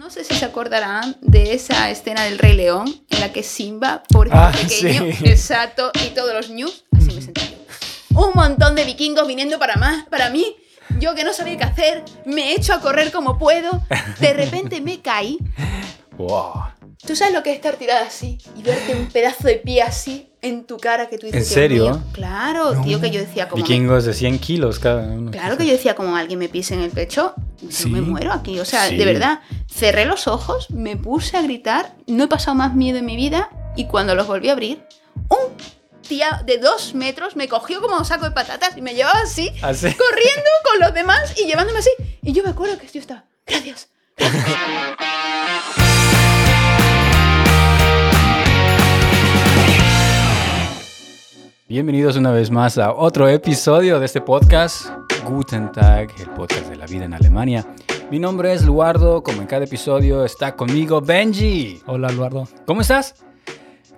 No sé si se acordarán de esa escena del Rey León en la que Simba, por Ah, pequeño, sí. exacto, y todos los news, así me sentí. Un montón de vikingos viniendo para más, para mí. Yo que no sabía qué hacer, me echo a correr como puedo. De repente me caí. Wow. ¿Tú sabes lo que es estar tirada así y verte un pedazo de pie así en tu cara que tú dices? ¿En "Dios serio? mío"? Claro, tío, que yo decía como... Vikingos de 100 kilos cada uno. Claro que yo decía, como alguien me pise en el pecho, yo Sí. me muero aquí. O sea, Sí. de verdad, cerré los ojos, me puse a gritar, no he pasado más miedo en mi vida y cuando los volví a abrir, un tía de dos metros me cogió como un saco de patatas y me llevaba así, Así. corriendo con los demás y llevándome así. Y yo me acuerdo que yo estaba, gracias. Bienvenidos una vez más a otro episodio de este podcast, Guten Tag, el podcast de la vida en Alemania. Mi nombre es Luardo, como en cada episodio está conmigo Benji. Hola, Eduardo. ¿Cómo estás?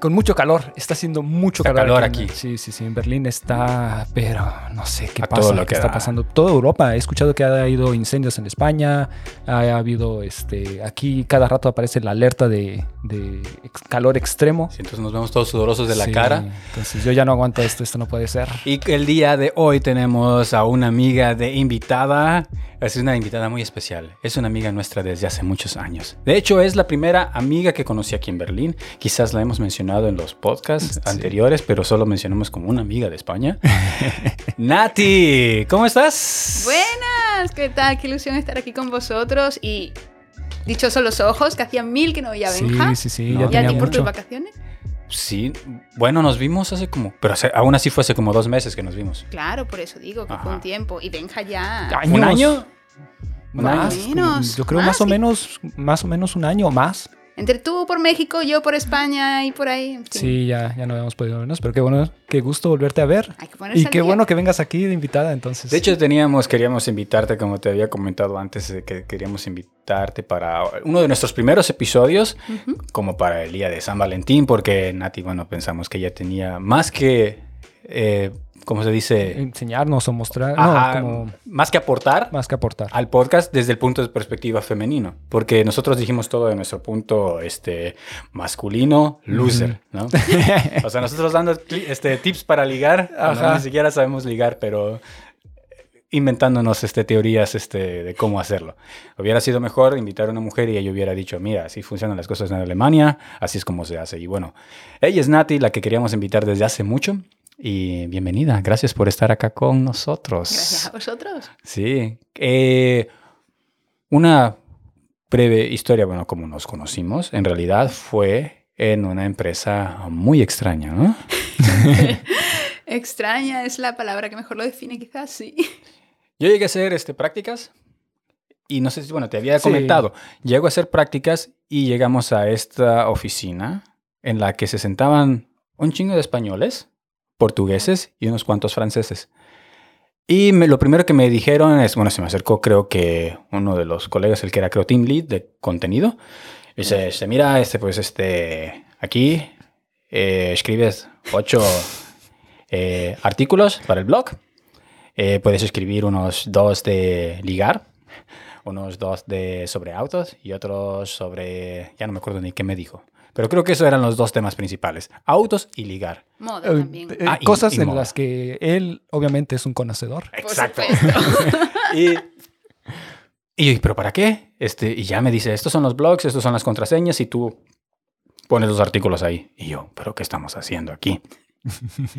Con mucho calor, está haciendo mucho Está calor, aquí. Sí, sí, sí, en Berlín está, pero no sé qué A pasa, todo lo que está da. pasando. Toda Europa, he escuchado que ha habido incendios en España, ha habido, este, aquí cada rato aparece la alerta de, calor extremo. Sí, entonces nos vemos todos sudorosos de la Sí, cara. Entonces yo ya no aguanto esto, esto no puede ser. Y el día de hoy tenemos a una amiga de invitada. Es una invitada muy especial. Es una amiga nuestra desde hace muchos años. De hecho, es la primera amiga que conocí aquí en Berlín. Quizás la hemos mencionado en los podcasts Sí. anteriores, pero solo mencionamos como una amiga de España. Nati, ¿cómo estás? Buenas, ¿qué tal? Qué ilusión estar aquí con vosotros y dichosos los ojos, que hacía mil que no veía a Benja. Sí, sí, sí, No, ya ¿Y a ti por tus vacaciones? Sí, bueno, nos vimos hace como, pero hace- aún así fue hace como dos meses que nos vimos. Claro, por eso digo que fue un tiempo. Y Benja ya. Años. ¿Un año? Un Más, año. Menos, yo creo más, más o menos, más o menos un año o más. Entre tú por México, yo por España y por ahí. en fin. Sí, ya, ya no habíamos podido vernos, pero qué bueno, qué gusto volverte a ver. Hay que ponerse Y qué día. bueno que vengas aquí de invitada, entonces. De hecho, teníamos, queríamos invitarte, como te había comentado antes, de que queríamos invitarte para uno de nuestros primeros episodios, como para el día de San Valentín, porque Nati, bueno, pensamos que ella tenía más que, eh, ¿cómo se dice? enseñarnos o mostrar, Ajá, no, como más que aportar más que aportar. al podcast desde el punto de perspectiva femenino, porque nosotros dijimos todo de nuestro punto este, masculino, loser, ¿no? O sea, nosotros dando este, tips para ligar, Ajá. ni siquiera sabemos ligar, pero inventándonos este, teorías este, de cómo hacerlo. Hubiera sido mejor invitar a una mujer y ella hubiera dicho, mira, así funcionan las cosas en Alemania, así es como se hace. Y bueno, ella es Nati, la que queríamos invitar desde hace mucho. Y bienvenida, gracias por estar acá con nosotros. Gracias a vosotros. Sí. Eh, una breve historia, bueno, como nos conocimos, en realidad fue en una empresa muy extraña, ¿no? Extraña es la palabra que mejor lo define, quizás, sí. Yo llegué a hacer este, prácticas y no sé si, bueno, te había Sí. comentado, llego a hacer prácticas y llegamos a esta oficina en la que se sentaban un chingo de españoles, portugueses y unos cuantos franceses. Y lo primero que me dijeron es, bueno, se me acercó creo que uno de los colegas, el que era creo team lead de contenido, y dice, "Este, mira, este, pues este, aquí eh, escribes ocho eh, artículos para el blog, eh, puedes escribir unos dos de ligar, unos dos de sobre autos y otros sobre, ya no me acuerdo ni qué me dijo, pero creo que esos eran los dos temas principales, autos y ligar. Moda Eh, también. eh, Ah, y- cosas y en moda. las que él obviamente es un conocedor. Exacto. Y, y yo, ¿pero para qué? Este, y ya me dice, estos son los blogs, estos son las contraseñas y tú pones los artículos ahí. Y yo, ¿pero qué estamos haciendo aquí?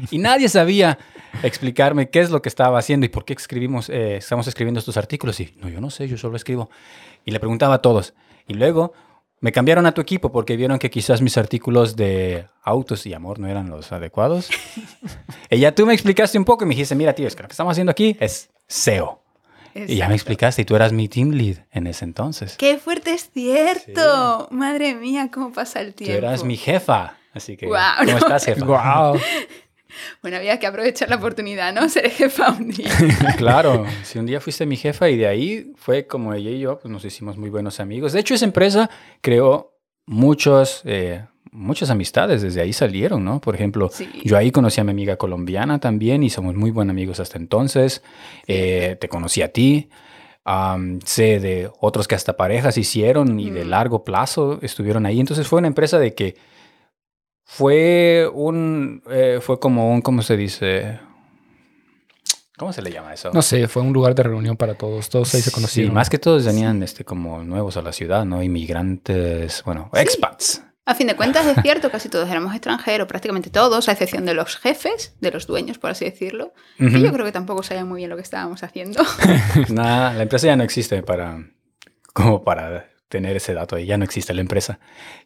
y nadie sabía explicarme qué es lo que estaba haciendo y por qué escribimos, eh, estamos escribiendo estos artículos. Y no, yo no sé, yo solo escribo. Y le preguntaba a todos. Y luego me cambiaron a tu equipo porque vieron que quizás mis artículos de autos y amor no eran los adecuados. y ya tú me explicaste un poco y me dijiste, mira, tío, es que lo que estamos haciendo aquí es SEO. Y ya me Exacto. explicaste, y tú eras mi team lead en ese entonces. Qué fuerte es cierto. Madre mía, cómo pasa el Tú tiempo. eras mi jefa. Así que, Guau, ¿cómo no. estás, jefa? Wow. Bueno, había que aprovechar la oportunidad, ¿no? Ser jefa un día. Claro, si un día fuiste mi jefa y de ahí fue como ella y yo, pues nos hicimos muy buenos amigos. De hecho, esa empresa creó muchos, eh, muchas amistades, desde ahí salieron, ¿no? Por ejemplo, Sí. yo ahí conocí a mi amiga colombiana también y somos muy buenos amigos hasta entonces. Eh, te conocí a ti. Sé de otros que hasta parejas hicieron y de Mm. largo plazo estuvieron ahí. Entonces fue una empresa de que fue un, eh, fue como un, ¿cómo se dice? ¿Cómo se le llama eso? No sé, fue un lugar de reunión para todos. Todos ahí se Sí, conocieron. más que todos venían este, como nuevos a la ciudad, ¿no? Inmigrantes, bueno, Sí. expats. A fin de cuentas es cierto, casi todos éramos extranjeros, prácticamente todos, a excepción de los jefes, de los dueños, por así decirlo. Ujú. Que yo creo que tampoco sabían muy bien lo que estábamos haciendo. Nada, la empresa ya no existe para, como para tener ese dato ahí, ya no existe la empresa.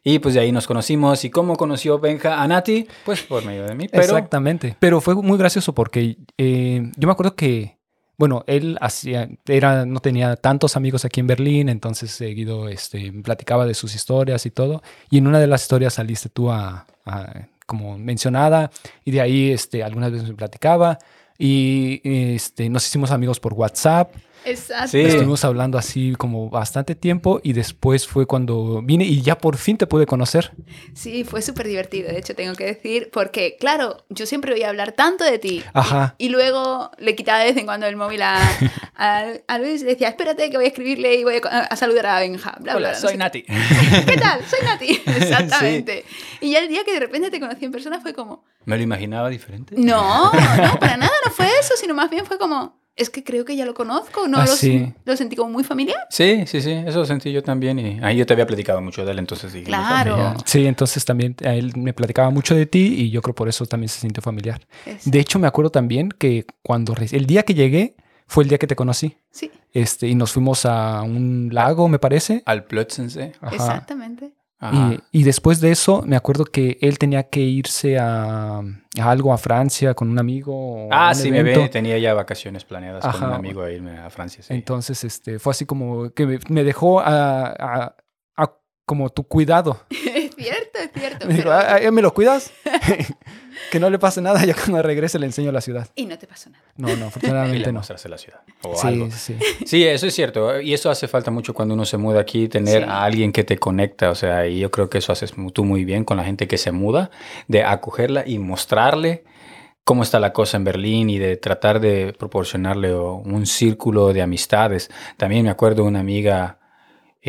Y pues de ahí nos conocimos. ¿Y cómo conoció Benja a Nati? Pues por medio de mí, pero... Exactamente. Pero fue muy gracioso porque eh, yo me acuerdo que, bueno, él hacía, era, no tenía tantos amigos aquí en Berlín, entonces seguido este, platicaba de sus historias y todo. Y en una de las historias saliste tú a, a- como mencionada y de ahí este, algunas veces me platicaba y este, nos hicimos amigos por WhatsApp. Exacto. Sí. Estuvimos hablando así como bastante tiempo y después fue cuando vine y ya por fin te pude conocer. Sí, fue súper divertido, de hecho, tengo que decir, porque, claro, yo siempre oía hablar tanto de ti. Ajá. Y luego le quitaba de vez en cuando el móvil a, a, a Luis y decía, espérate que voy a escribirle y voy a, a saludar a Benja. Bla, bla, Hola, no soy sé qué. Nati. ¿Qué tal? Soy Nati. Exactamente. Y ya el día que de repente te conocí en persona fue como, ¿Me lo imaginaba diferente? no, no, para nada no fue eso, sino más bien fue como, es que creo que ya lo conozco, ¿no? Ah, lo, sí. lo sentí como muy familiar. Sí, sí, sí, eso sentí yo también. Y ahí yo te había platicado mucho de él, entonces dije, mejor Claro. Sí, entonces también a él me platicaba mucho de ti y yo creo por eso también se sintió familiar. Es- De hecho, me acuerdo también que cuando el día que llegué fue el día que te conocí. sí, Este, y nos fuimos a un lago, me parece. Al Plötzensee. Ajá. exactamente. Ajá. Y, y después de eso, me acuerdo que él tenía que irse a, a algo a Francia con un amigo. Ah, un sí, me ve, tenía ya vacaciones planeadas con un amigo a irme a Francia. sí. Entonces, este, fue así como que me, me dejó a, a- a como tu cuidado. Es cierto, es cierto. Me dijo, pero- "Ah, ah, ¿me lo cuidas? que no le pase nada, ya cuando regrese le enseño la ciudad. Y no te pasó nada. No, no, Y le afortunadamente no. mostrarse la ciudad. O Sí, algo. sí. Sí, eso es cierto. Y eso hace falta mucho cuando uno se muda aquí, tener Sí. a alguien que te conecta. O sea, y yo creo que eso haces tú muy bien con la gente que se muda, de acogerla y mostrarle cómo está la cosa en Berlín y de tratar de proporcionarle o, un círculo de amistades. También me acuerdo de una amiga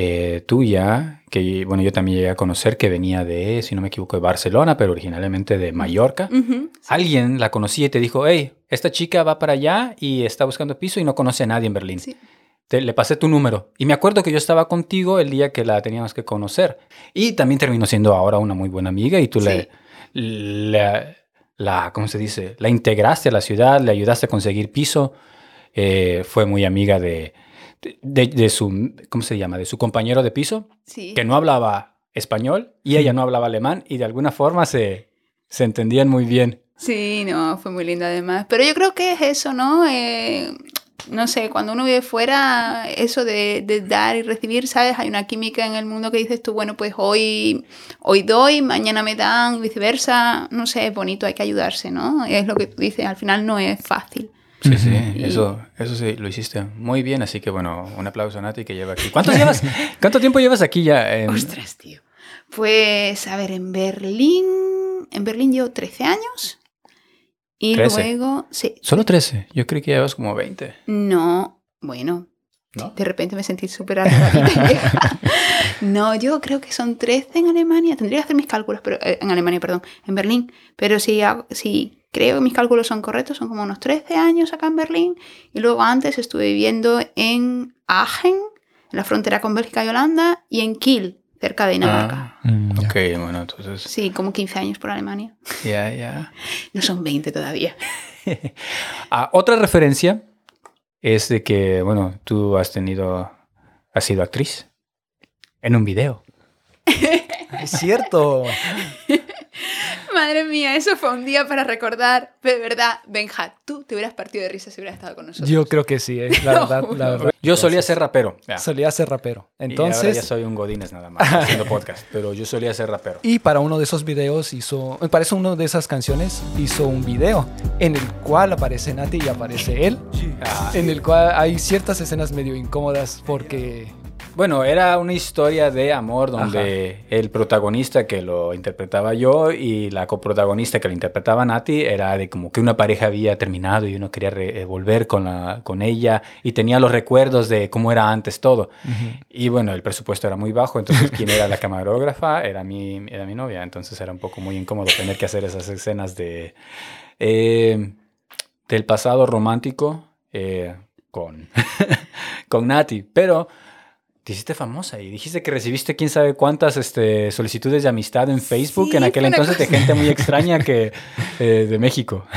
eh, tuya, que bueno, yo también llegué a conocer, que venía de, si no me equivoco, de Barcelona, pero originalmente de Mallorca. Sí. Alguien la conocía y te dijo, hey, esta chica va para allá y está buscando piso y no conoce a nadie en Berlín. Sí. Te- le pasé tu número. Y me acuerdo que yo estaba contigo el día que la teníamos que conocer. Y también terminó siendo ahora una muy buena amiga y tú le, le- la, ¿cómo se dice? La integraste a la ciudad, le ayudaste a conseguir piso. Eh, fue muy amiga de, de, de su, ¿cómo se llama? De su compañero de piso, Sí. que no hablaba español y ella no hablaba alemán y de alguna forma se, se entendían muy bien. Sí, no, fue muy lindo además. Pero yo creo que es eso, ¿no? Eh, no sé, cuando uno vive fuera, eso de, de dar y recibir, ¿sabes? Hay una química en el mundo que dices tú, bueno, pues hoy, hoy doy, mañana me dan, viceversa. No sé, es bonito, hay que ayudarse, ¿no? Es lo que tú dices, al final no es fácil. Sí, sí, Y- eso, eso sí, lo hiciste muy bien, así que bueno, un aplauso a Nati que lleva aquí. ¿Cuánto llevas? ¿Cuánto tiempo llevas aquí ya? en- Ostras, tío. Pues, a ver, en Berlín, en Berlín llevo 13 años. Y 13. luego, sí, Solo 13, yo creí que llevas como 20, no, bueno, ¿no? De repente me sentí súper. No, yo creo que son 13 en Alemania. Tendría que hacer mis cálculos, pero eh, en Alemania, perdón, en Berlín. Pero si, hago- si creo que mis cálculos son correctos, son como unos 13 años acá en Berlín. Y luego antes estuve viviendo en Aachen, en la frontera con Bélgica y Holanda, y en Kiel, cerca de Dinamarca. Ah, Mm, ok, bueno, entonces, Sí, como 15 años por Alemania. ya, ya. No son 20 todavía. Ah, otra referencia es de que, bueno, tú has tenido, has sido actriz en un video. Es cierto. Madre mía, eso fue un día para recordar. De verdad, Benja, tú te hubieras partido de risa si hubieras estado con nosotros. Yo creo que sí, eh, la verdad, la verdad. Yo solía ser rapero. ya. Solía ser rapero. Y ahora ya Entonces, soy un godines nada más, haciendo podcast, pero yo solía ser rapero. y para uno de esos videos hizo, me parece una de esas canciones, hizo un video en el cual aparece Nati y aparece él, Ah, en el cual hay ciertas escenas medio incómodas porque, Bueno, era una historia de amor donde el protagonista que lo interpretaba yo y la coprotagonista que lo interpretaba Nati era de como que una pareja había terminado y uno quería eh, volver con, la, con ella y tenía los recuerdos de cómo era antes todo. Y bueno, el presupuesto era muy bajo, entonces quien era la camarógrafa era mi, era mi novia, entonces era un poco muy incómodo tener que hacer esas escenas de, eh, del pasado romántico eh, con, con Nati, pero te hiciste famosa y dijiste que recibiste quién sabe cuántas este, solicitudes de amistad en Facebook Sí, en aquel entonces de cosa- gente muy extraña que eh, de México.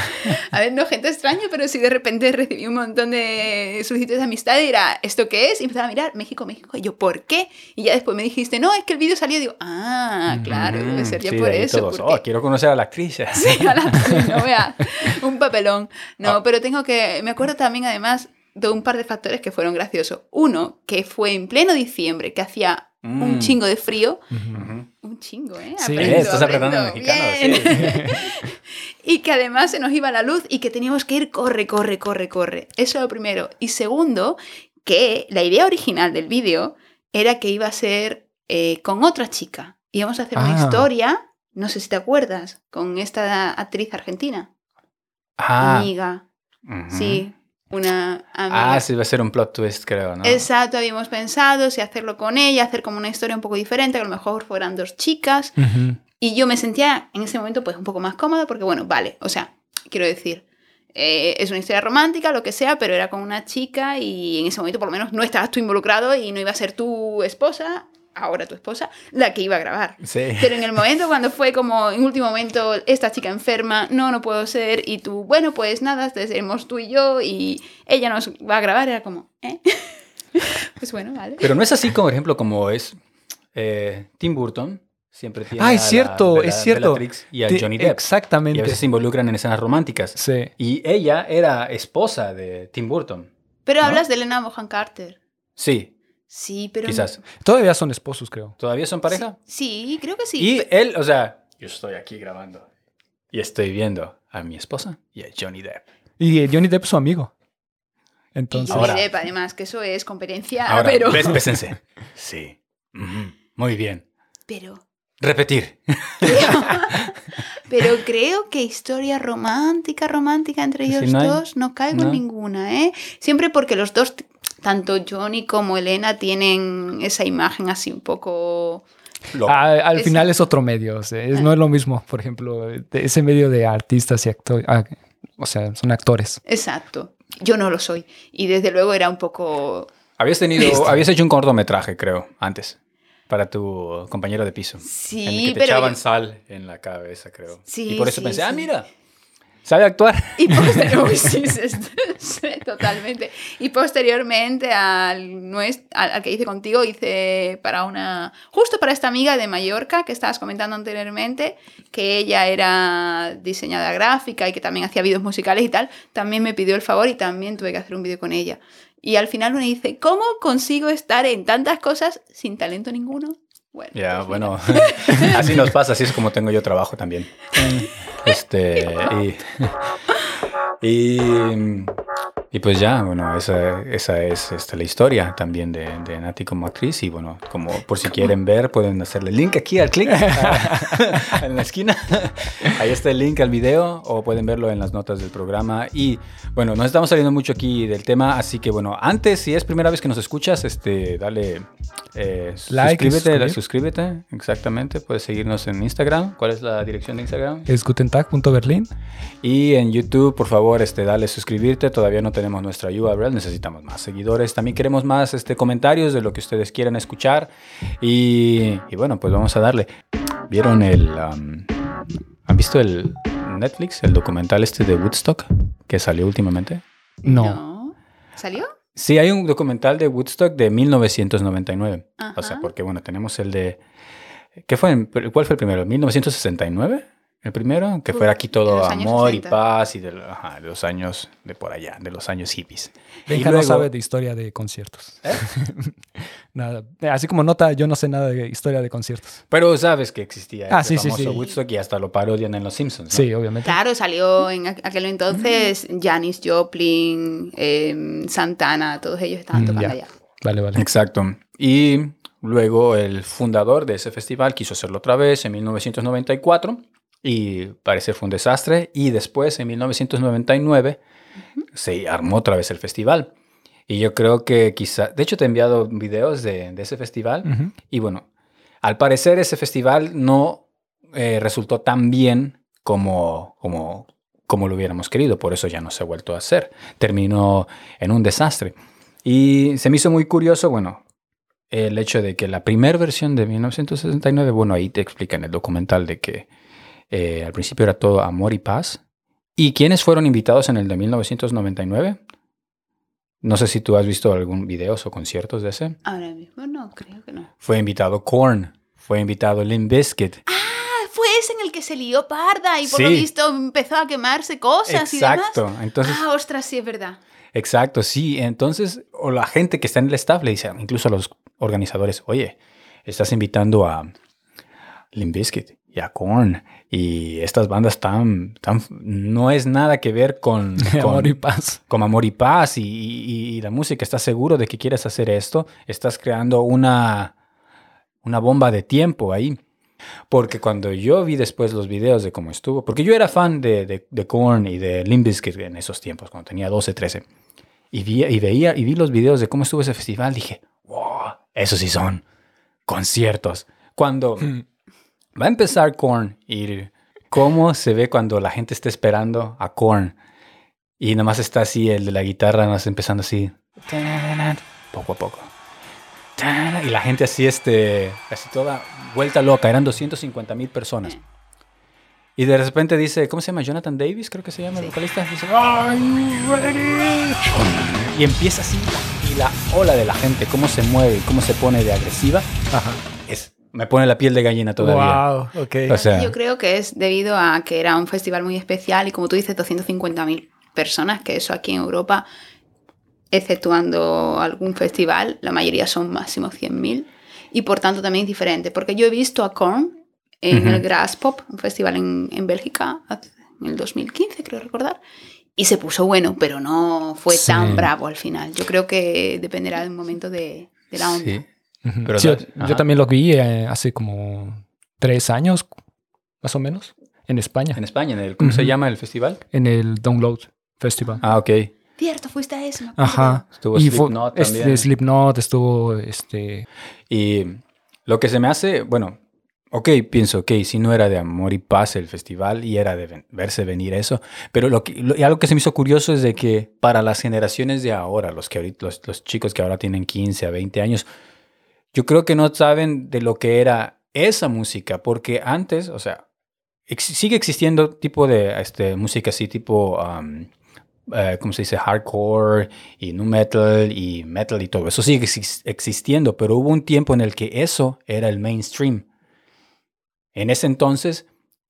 A ver, no gente extraña, pero sí de repente recibí un montón de solicitudes de amistad y era, ¿esto qué es? Y empezaba a mirar, México, México. Y yo, ¿por qué? Y ya después me dijiste, no, es que el vídeo salió. Y digo, ah, claro, debe ser ya Sí, por de eso. todos, porque- "Oh, quiero conocer a la actriz. Sí, a la- no vea, un papelón. No, Ah. pero tengo que. Me acuerdo también, además, de un par de factores que fueron graciosos. Uno, que fue en pleno diciembre, que hacía Mm. un chingo de frío. Un chingo, ¿eh? Sí, Aprendo, estás aprendiendo aprendo. mexicano, Bien. y que además se nos iba la luz y que teníamos que ir corre, corre, corre, corre. Eso es lo primero. Y segundo, que la idea original del vídeo era que iba a ser eh, con otra chica. Íbamos a hacer una Ah. historia, no sé si te acuerdas, con esta actriz argentina. Ah, Amiga. Sí, una amiga. Ah, sí, va a ser un plot twist, creo, ¿no? Exacto, habíamos pensado si hacerlo con ella, hacer como una historia un poco diferente, que a lo mejor fueran dos chicas. Y yo me sentía en ese momento pues un poco más cómoda porque, bueno, vale, o sea, quiero decir, eh, es una historia romántica, lo que sea, pero era con una chica y en ese momento por lo menos no estabas tú involucrado y no iba a ser tu esposa, ahora tu esposa, la que iba a grabar. Sí. Pero en el momento cuando fue como en último momento esta chica enferma, no, no puedo ser, y tú, bueno, pues nada, seremos tú y yo y ella nos va a grabar, era como, ¿eh? pues bueno, vale. Pero no es así, como, por ejemplo, como es eh, Tim Burton. Siempre tiene Ah, a es la cierto, es cierto. Bellatrix y a Johnny Depp. Y Exactamente. a veces se involucran en escenas románticas. Sí. Y ella era esposa de Tim Burton. Pero ¿no? hablas de Elena Bohan Carter. Sí, Sí, pero... quizás. Todavía son esposos, creo. ¿Todavía son pareja? Sí, sí, creo que sí. Y él, o sea, yo estoy aquí grabando y estoy viendo a mi esposa y a Johnny Depp. Y Johnny Depp es su amigo. Y Entonces. Johnny Ahora- Depp, además, que eso es competencia, Ahora, pero... ves- bésense. Sí. Muy bien. Pero... Repetir. Pero creo que historia romántica, romántica entre ellos no hay- dos, no caigo no. en ninguna, ¿eh? Siempre porque los dos, tanto Johnny como Elena, tienen esa imagen así un poco... Ah, al Es- final es otro medio. o sea, es- no es lo mismo, por ejemplo, de ese medio de artistas y actores. o sea, son actores. Exacto. Yo no lo soy. Y desde luego era un poco... Habías tenido, habías hecho un cortometraje, creo, antes, para tu compañero de piso. Sí, en el que te pero... echaban yo- sal en la cabeza, creo. Sí, y por eso sí, pensé, ah, mira, sabe actuar. Y posteriormente, sí, sí, sí, totalmente. Y posteriormente al, al, al que hice contigo, hice para una, justo para esta amiga de Mallorca que estabas comentando anteriormente, que ella era diseñadora gráfica y que también hacía vídeos musicales y tal, también me pidió el favor y también tuve que hacer un vídeo con ella. Y al final me dice, ¿cómo consigo estar en tantas cosas sin talento ninguno? Bueno, Ya, pues bueno, así nos pasa, así es como tengo yo trabajo también. Este, y, y, y pues ya, bueno, esa, esa es este, la historia también de, de Nati como actriz. Y bueno, como por si quieren ver, pueden hacerle link aquí al clic en la esquina. Ahí está el link al video o pueden verlo en las notas del programa. Y bueno, nos estamos saliendo mucho aquí del tema, así que bueno, antes, si es primera vez que nos escuchas, este, dale eh, Like suscríbete, suscríbete, exactamente. Puedes seguirnos en Instagram. ¿Cuál es la dirección de Instagram? Es gutentag.berlin. Y en YouTube, por favor, este, dale suscribirte. Todavía no tenemos nuestra URL, necesitamos más seguidores. También queremos más este, comentarios de lo que ustedes quieran escuchar. Y, y bueno, pues vamos a darle. ¿Vieron el... um, ¿Han visto el Netflix, el documental este de Woodstock que salió últimamente? No. No. ¿Salió? Sí, hay un documental de Woodstock de 1999. O sea, Ajá. porque bueno, tenemos el de... ¿Qué fue? ¿Cuál fue el primero? ¿1969? ¿El primero? Que fuera aquí todo amor 60. y paz y de, ajá, de los años de por allá, de los años hippies. Y Benja no sabe de historia de conciertos. ¿Eh? nada. Así como nota, yo no sé nada de historia de conciertos. Pero sabes que existía Ah, ese sí, sí, famoso sí. Woodstock y hasta lo parodian en Los Simpsons. ¿no? Sí, obviamente. Claro, salió en aqu- aquel entonces Janis Joplin, em, Santana, todos ellos estaban Mm, tocando ya. allá. Vale, vale. Exacto. Y luego el fundador de ese festival quiso hacerlo otra vez en 1994 y parece fue un desastre. Y después, en 1999, se armó otra vez el festival. Y yo creo que quizá, de hecho te he enviado videos de, de ese festival. Ujú. Y bueno, al parecer ese festival no eh, resultó tan bien como, como, como lo hubiéramos querido, por eso ya no se ha vuelto a hacer. Terminó en un desastre. Y se me hizo muy curioso, bueno, el hecho de que la primera versión de 1969, bueno, ahí te explica en el documental de que eh, al principio era todo amor y paz. ¿Y quiénes fueron invitados en el de 1999? No sé si tú has visto algún videos o conciertos de ese. Ahora mismo no, creo que no. Fue invitado Korn, fue invitado Limp Bizkit. Ah, fue ese en el que se lió parda y por lo visto empezó a quemarse cosas Exacto. y demás. Entonces, ah, ostras, sí, es verdad. exacto, sí. Entonces, o la gente que está en el staff le dice, incluso a los organizadores, oye, estás invitando a Limp Bizkit y a Korn y estas bandas tan, tan, no es nada que ver con, con Amor y paz. con amor y paz y, y- y la música. ¿Estás seguro de que quieres hacer esto? Estás creando una, una bomba de tiempo ahí. Porque cuando yo vi después los videos de cómo estuvo, porque yo era fan de, de, de Korn y de Limp Bizkit en esos tiempos, cuando tenía 12, 13, y, vi, y veía y vi los videos de cómo estuvo ese festival, dije, wow, esos sí son conciertos. Cuando va a empezar Korn y cómo se ve cuando la gente está esperando a Korn y nada más está así el de la guitarra, nada más empezando así, poco a poco. Y la gente así, este, así toda vuelta loca, eran 250 mil personas. Y de repente dice, ¿cómo se llama? Jonathan Davis, creo que se llama el vocalista. Dice? Y empieza así, y la ola de la gente, cómo se mueve, y cómo se pone de agresiva, Ajá. es, me pone la piel de gallina todavía. Wow, ok. O sea, Yo creo que es debido a que era un festival muy especial y como tú dices, 250.000 personas, que eso aquí en Europa, exceptuando algún festival, la mayoría son máximo 100.000 y por tanto también es diferente, porque yo he visto a Korn en el Grass Pop, un festival en, en Bélgica, en el 2015 creo recordar, y se puso bueno, pero no fue Sí. tan bravo al final. Yo creo que dependerá del momento de, de la onda. sí. Ujú. Pero Sí, yo, también lo vi eh, hace como tres años, más o menos, en España, En España, en el, ¿cómo se llama el festival? en el Download Festival. Ah, ok. Cierto, fuiste a acuerdo. Ajá. Estuvo y fue- Slipknot este, también. Slipknot estuvo, este... Y lo que se me hace, bueno, ok, pienso, ok, si no era de amor y paz el festival y era de ven- verse venir eso, pero lo que, lo- y algo que se me hizo curioso es de que para las generaciones de ahora, los, que ahorita, los, los chicos que ahora tienen 15 a 20 años, yo creo que no saben de lo que era esa música, porque antes, o sea, ex- sigue existiendo tipo de este, música así, tipo, um, eh, ¿cómo se dice? Hardcore y nu metal y metal y todo. Eso sigue exis- existiendo, pero hubo un tiempo en el que eso era el mainstream. En ese entonces,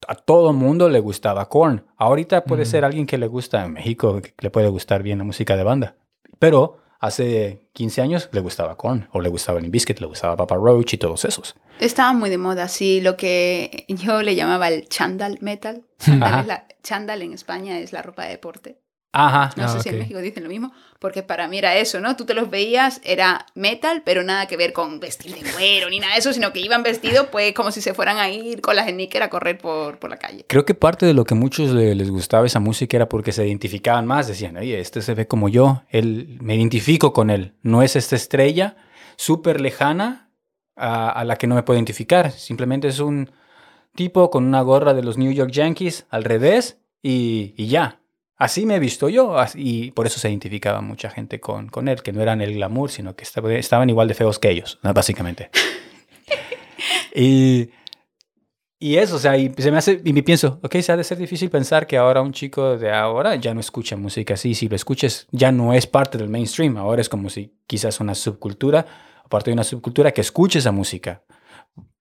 a todo mundo le gustaba Korn. Ahorita puede Mm. ser alguien que le gusta en México, que le puede gustar bien la música de banda. Pero hace 15 años le gustaba Korn, o le gustaba Limp Bizkit, le gustaba Papa Roach y todos esos. Estaba muy de moda, sí, lo que yo le llamaba el chandal metal. Chandal, la- chandal en España es la ropa de deporte. Ajá. No Ah, sé si en. México dicen lo mismo, porque para mí era eso, ¿no? Tú te los veías, era metal, pero nada que ver con vestir de cuero ni nada de eso, sino que iban vestidos pues como si se fueran a ir con las sneakers a correr por, por la calle. Creo que parte de lo que muchos le- les gustaba esa música era porque se identificaban más. Decían, oye, este se ve como yo, él, me identifico con él. No es esta estrella súper lejana a, a la que no me puedo identificar. Simplemente es un tipo con una gorra de los New York Yankees al revés y, y ya. Así me he visto yo y por eso se identificaba mucha gente con, con él, que no eran el glamour, sino que estaba- estaban igual de feos que ellos, ¿no? básicamente. y, y eso, o sea, y se me hace, y me pienso, ok, se ha de ser difícil pensar que ahora un chico de ahora ya no escucha música así, si lo escuches ya no es parte del mainstream, ahora es como si quizás una subcultura, o parte de una subcultura que escuche esa música.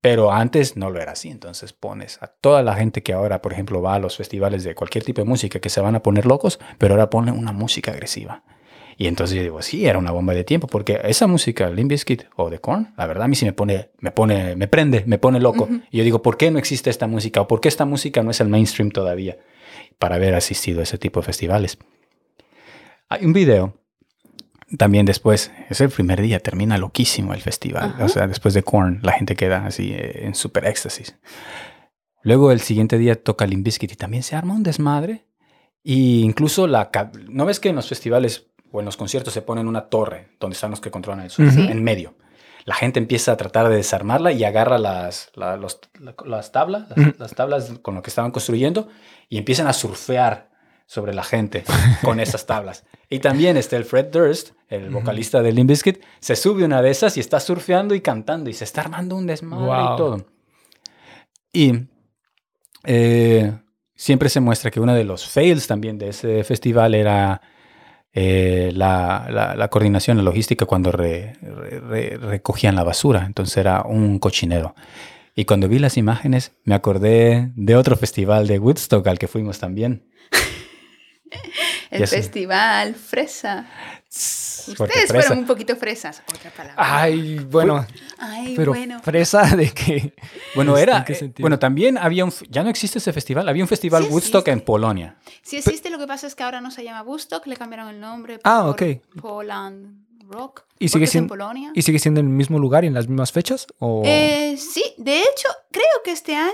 Pero antes no lo era así, entonces pones a toda la gente que ahora, por ejemplo, va a los festivales de cualquier tipo de música que se van a poner locos, pero ahora ponen una música agresiva. Y entonces yo digo, sí, era una bomba de tiempo, porque esa música, Limp Bizkit o The Korn, la verdad a mí sí me pone, me pone, me prende, me pone loco. Y yo digo, ¿por qué no existe esta música? ¿O por qué esta música no es el mainstream todavía? Para haber asistido a ese tipo de festivales. Hay un video también después, es el primer día, termina loquísimo el festival. Ajá. O sea, después de Korn, la gente queda así eh, en súper éxtasis. Luego el siguiente día toca Limp Bizkit y también se arma un desmadre. Y incluso la... ¿No ves que en los festivales o en los conciertos se ponen una torre donde están los que controlan el sonido? En medio. La gente empieza a tratar de desarmarla y agarra las, la- los- la- las tablas, las tablas con lo que estaban construyendo y empiezan a surfear sobre la gente con esas tablas. Y también está el Fred Durst, el vocalista de Limp Bizkit, se sube una de esas y está surfeando y cantando y se está armando un desmadre Wow. y todo. Y eh, siempre se muestra que uno de los fails también de ese festival era eh, la, la- la coordinación, la logística cuando re- re- re- recogían la basura. Entonces era un cochinero. Y cuando vi las imágenes me acordé de otro festival de Woodstock al que fuimos también. El festival fresa. Porque Ustedes fresa. fueron un poquito fresas. Otra palabra. Ay, bueno, Ay, pero bueno. fresa de que... Bueno, era. ¿en qué eh, bueno, también había un. Ya no existe ese festival. Había un festival Sí Woodstock en. Polonia. Sí existe, lo que pasa es que ahora no se llama Woodstock, le cambiaron el nombre Ah, ok. Poland Rock. ¿Y sigue es en siendo- Polonia. ¿Y sigue siendo en el mismo lugar y en las mismas fechas? ¿O... Eh, sí, de hecho, creo que este año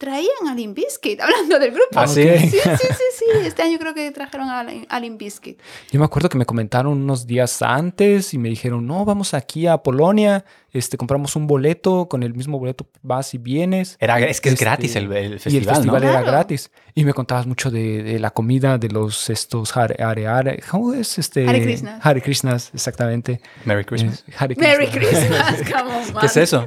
traían a Limp Bizkit, hablando del grupo. Ah, sí. Sí, sí, sí, sí. Este año creo que trajeron a, a Limp Bizkit. Yo me acuerdo que me comentaron unos días antes y me dijeron, no, vamos aquí a Polonia, este, compramos un boleto, con el mismo boleto vas y vienes. Era, es que es Este, gratis el, el y festival, el festival ¿no? era Claro. gratis. Y me contabas mucho de, de la comida, de los estos Hare, Hare, Hare- ¿cómo es este? Hare Krishnas. Hare Krishnas, exactamente. Merry Christmas. Eh, Hare Merry Krishnas. Christmas, come on, ¿Qué es eso?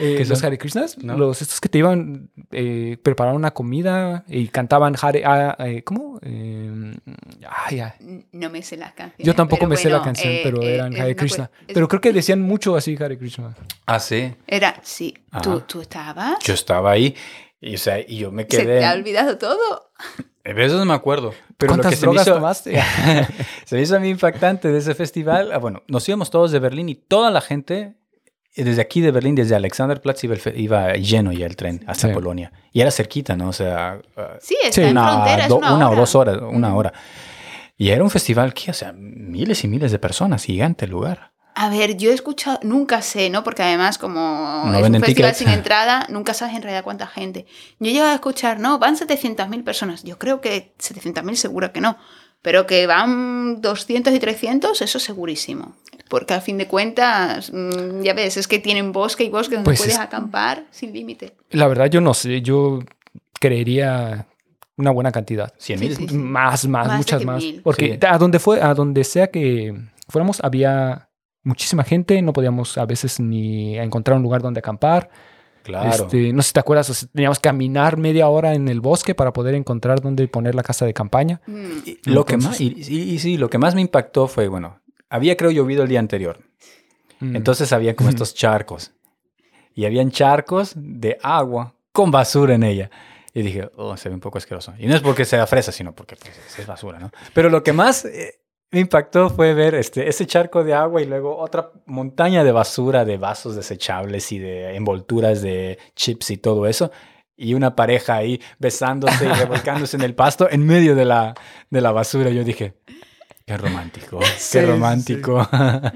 Eh, ¿Qué los? Hare Krishnas, No. los estos que te iban eh, preparar una comida y cantaban Hare, ah, eh, ¿cómo? Eh, ay, ay. No me sé las canciones. Yo tampoco me sé la bueno, canción, eh, pero eh, eran Hare Krishna. es- Pero creo que decían mucho así Hare Krishna. Ah, sí. Era, sí. ¿Tú, Ajá. tú estabas? Yo estaba ahí. Y, o sea, y yo me ¿Se te ha quedé. olvidado todo? A veces no me acuerdo. Pero lo ¿Cuántas que se me drogas hizo, tomaste? se me hizo a mí impactante de ese festival. ah, bueno, nos íbamos todos de Berlín y toda la gente, desde aquí de Berlín, desde Alexanderplatz, iba, el iba lleno ya el tren hasta Sí. Polonia. Y era cerquita, ¿no? O sea, ah, Sí, está Sí. en una, frontera, es do- una, una o hora. dos horas, una hora. Y era un festival que, o sea, miles y miles de personas, gigante el lugar. A ver, yo he escuchado, nunca sé, ¿no? Porque además como No es un festival tickets. sin entrada, nunca sabes en realidad cuánta gente. Yo he llegado a escuchar, no, van 700.000 personas. Yo creo que 700.000 seguro que no. Pero que van 200 y 300, eso segurísimo. Porque a fin de cuentas, mm, ya ves, es que tienen bosque y bosque donde Pues puedes es- acampar sin límite. La verdad, yo no sé. Yo creería una buena cantidad. 100 Sí, mil. sí. Más, más, muchas más. mil. Porque Sí. a donde fue, a donde sea que fuéramos, había muchísima gente, no podíamos a veces ni encontrar un lugar donde acampar. Claro. Este, no sé si te acuerdas, o sea, teníamos que caminar media hora en el bosque para poder encontrar dónde poner la casa de campaña. Mm, Y lo que más, Entonces- y, y- y sí, lo que más me impactó fue, bueno, había creo llovido el día anterior. Mm. Entonces había como estos charcos. Y habían charcos de agua con basura en ella. Y dije, oh, se ve un poco asqueroso. Y no es porque sea fresa, sino porque pues, es basura, ¿no? Pero lo que más eh, me impactó fue ver este, ese charco de agua y luego otra montaña de basura, de vasos desechables y de envolturas de chips y todo eso. Y una pareja ahí besándose y revolcándose en el pasto en medio de la, de la basura. Yo dije, qué romántico, Sí, qué sí. romántico.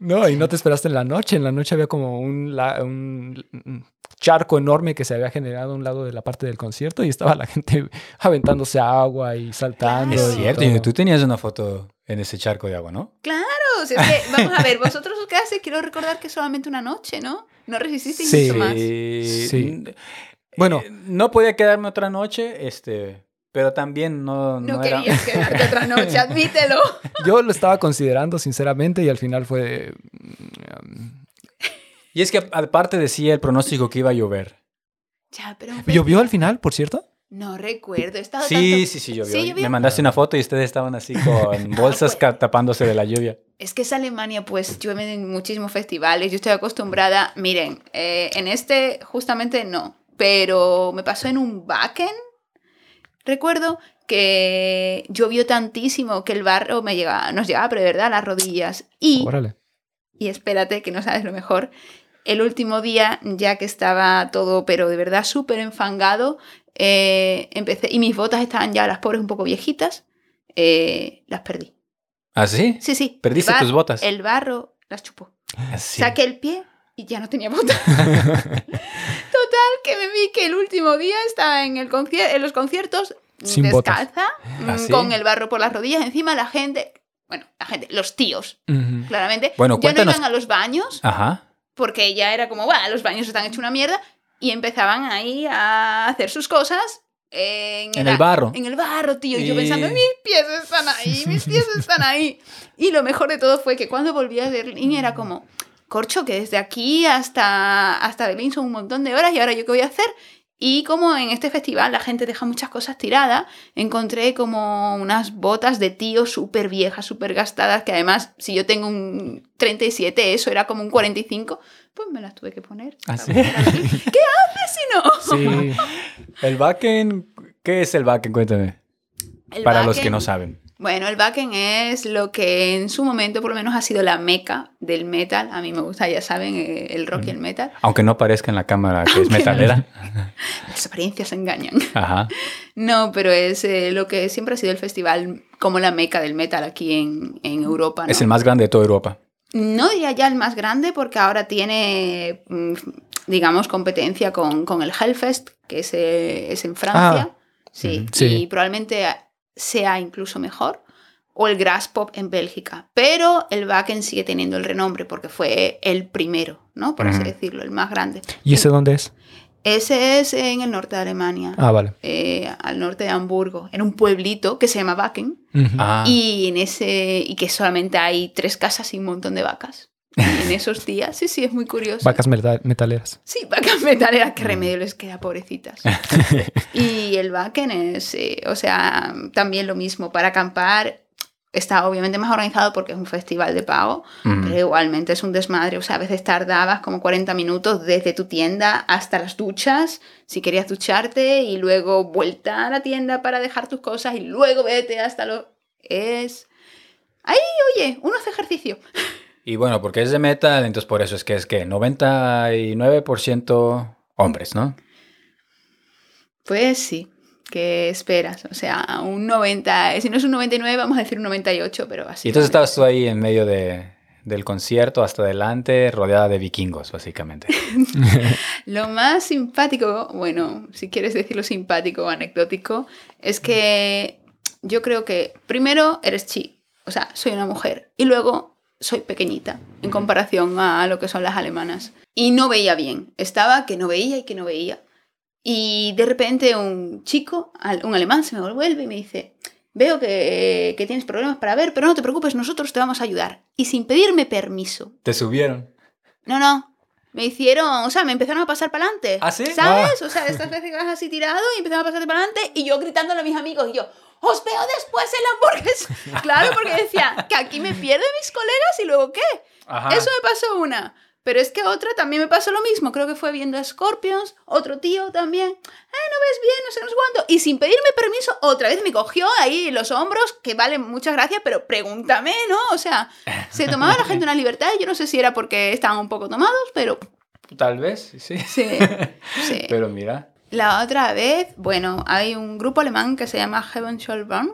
No, y no te esperaste en la noche. En la noche había como un, la- un- charco enorme que se había generado a un lado de la parte del concierto y estaba la gente aventándose agua y saltando. Es y cierto, todo. y tú tenías una foto en ese charco de agua, ¿no? Claro, es que, vamos a ver, vosotros os quedaste, quiero recordar que solamente una noche, ¿no? No resististeis Sí. mucho más. Sí. Bueno. eh, no podía quedarme otra noche, este, pero también no, No, no era... querías quedarte otra noche, admítelo. Yo lo estaba considerando sinceramente y al final fue... mm, Y es que aparte decía el pronóstico que iba a llover. Ya, pero ¿Llovió al final, por cierto? No recuerdo, he estado Sí, tanto- sí, sí, llovió. Sí, llovió. Me mandaste una foto y ustedes estaban así con bolsas pues. ca- tapándose de la lluvia. Es que es Alemania, pues llueve en muchísimos festivales. Yo estoy acostumbrada. Miren, eh, en este justamente no, pero me pasó en un Wacken. Recuerdo que llovió tantísimo que el barro me llegaba, nos llegaba, pero de verdad, a las rodillas. Y, Órale. y espérate, que no sabes lo mejor. El último día, ya que estaba todo, pero de verdad súper enfangado, eh, empecé, y mis botas estaban ya, las pobres, un poco viejitas, eh, las perdí. ¿Ah, sí? Sí, sí. Perdiste bar- tus botas. El barro las chupó. Sí. Saqué el pie y ya no tenía botas. Total, que me vi que el último día estaba en, el en los conciertos Sin descalza, mm, ¿Ah, sí? con el barro por las rodillas. Encima la gente, bueno, la gente, los tíos, claramente, Bueno, ya no iban a los baños Ajá. porque ya era como, bueno, los baños están hechos una mierda y empezaban ahí a hacer sus cosas en, En el barro. En el barro, tío. Y yo pensando, mis pies están ahí, mis pies están ahí. Y lo mejor de todo fue que cuando volví a Berlín era como, corcho, que desde aquí hasta, hasta Berlín son un montón de horas y ahora yo qué voy a hacer. Y como en este festival la gente deja muchas cosas tiradas, encontré como unas botas de tío súper viejas, súper gastadas, que además, si yo tengo un 37, eso era como un 45, pues me las tuve que poner. ¿Ah, sí? ¿Qué haces si no? Sí. El backend, ¿qué es el backend? Cuéntame. El Para los que no saben. Bueno, el backend es lo que en su momento por lo menos ha sido la meca del metal. A mí me gusta, ya saben, eh, el rock y el metal. Aunque no parezca en la cámara que es metalera. Las apariencias engañan. Ajá. No, pero es eh, lo que siempre ha sido el festival como la meca del metal aquí en, en Europa. ¿no? Es el más grande de toda Europa. No diría ya el más grande porque ahora tiene, mm, digamos, competencia con, con el Hellfest, que es, eh, es en Francia. sí, Ujú. Sí. y probablemente sea incluso mejor. O el Graspop en Bélgica. Pero el Wacken sigue teniendo el renombre porque fue el primero, ¿no? Por así decirlo, el más grande. ¿Y ese dónde es? Ese es en el norte de Alemania, Ah, vale. eh, al norte de Hamburgo, en un pueblito que se llama Wacken. Ah. Y en ese y que solamente hay tres casas y un montón de vacas. En esos días, sí, sí, es muy curioso. Vacas meta- metaleras. Sí, vacas metaleras, Mm. qué remedio les queda, pobrecitas. y el Wacken es, eh, o sea, también lo mismo, para acampar está obviamente más organizado porque es un festival de pago, Mm. pero igualmente es un desmadre, o sea, a veces tardabas como 40 minutos desde tu tienda hasta las duchas, si querías ducharte, y luego vuelta a la tienda para dejar tus cosas y luego vete hasta lo... Es... Ahí, oye, uno hace ejercicio. Y bueno, porque es de metal, entonces por eso es que es que 99% hombres, ¿no? Pues sí, ¿qué esperas? O sea, un 90, si no es un 99, vamos a decir un 98, pero así. Y entonces estabas tú ahí en medio de, del concierto, hasta adelante, rodeada de vikingos, básicamente. Lo más simpático, bueno, si quieres decirlo simpático o anecdótico, es que yo creo que primero eres chi, o sea, soy una mujer, y luego soy pequeñita en comparación a lo que son las alemanas. Y no veía bien, estaba que no veía y que no veía. Y de repente un chico, un alemán, se me vuelve y me dice, veo que, que tienes problemas para ver, pero no te preocupes, nosotros te vamos a ayudar. Y sin pedirme permiso, ¿Te subieron? no, no. Me hicieron, o sea, me empezaron a pasar para adelante. ¿Ah, sí? ¿Sabes? O sea, estas veces que vas así tirado y empezaron a pasarte para adelante y yo gritándole a mis amigos y yo, os veo después en la hamburguesa. claro, porque decía, que aquí me pierdo mis colegas y luego qué. Ajá. Eso me pasó una. Pero es que otra también me pasó lo mismo. Creo que fue viendo a Scorpions, otro tío también. Eh, no ves bien, no sé, no sé cuánto. Y sin pedirme permiso, otra vez me cogió ahí los hombros, que vale muchas gracias, pero pregúntame, ¿no? O sea, se tomaba la gente una libertad. Yo no sé si era porque estaban un poco tomados, pero Tal vez, sí. sí. sí. Pero mira. La otra vez, bueno, hay un grupo alemán que se llama Heaven Shall Burn.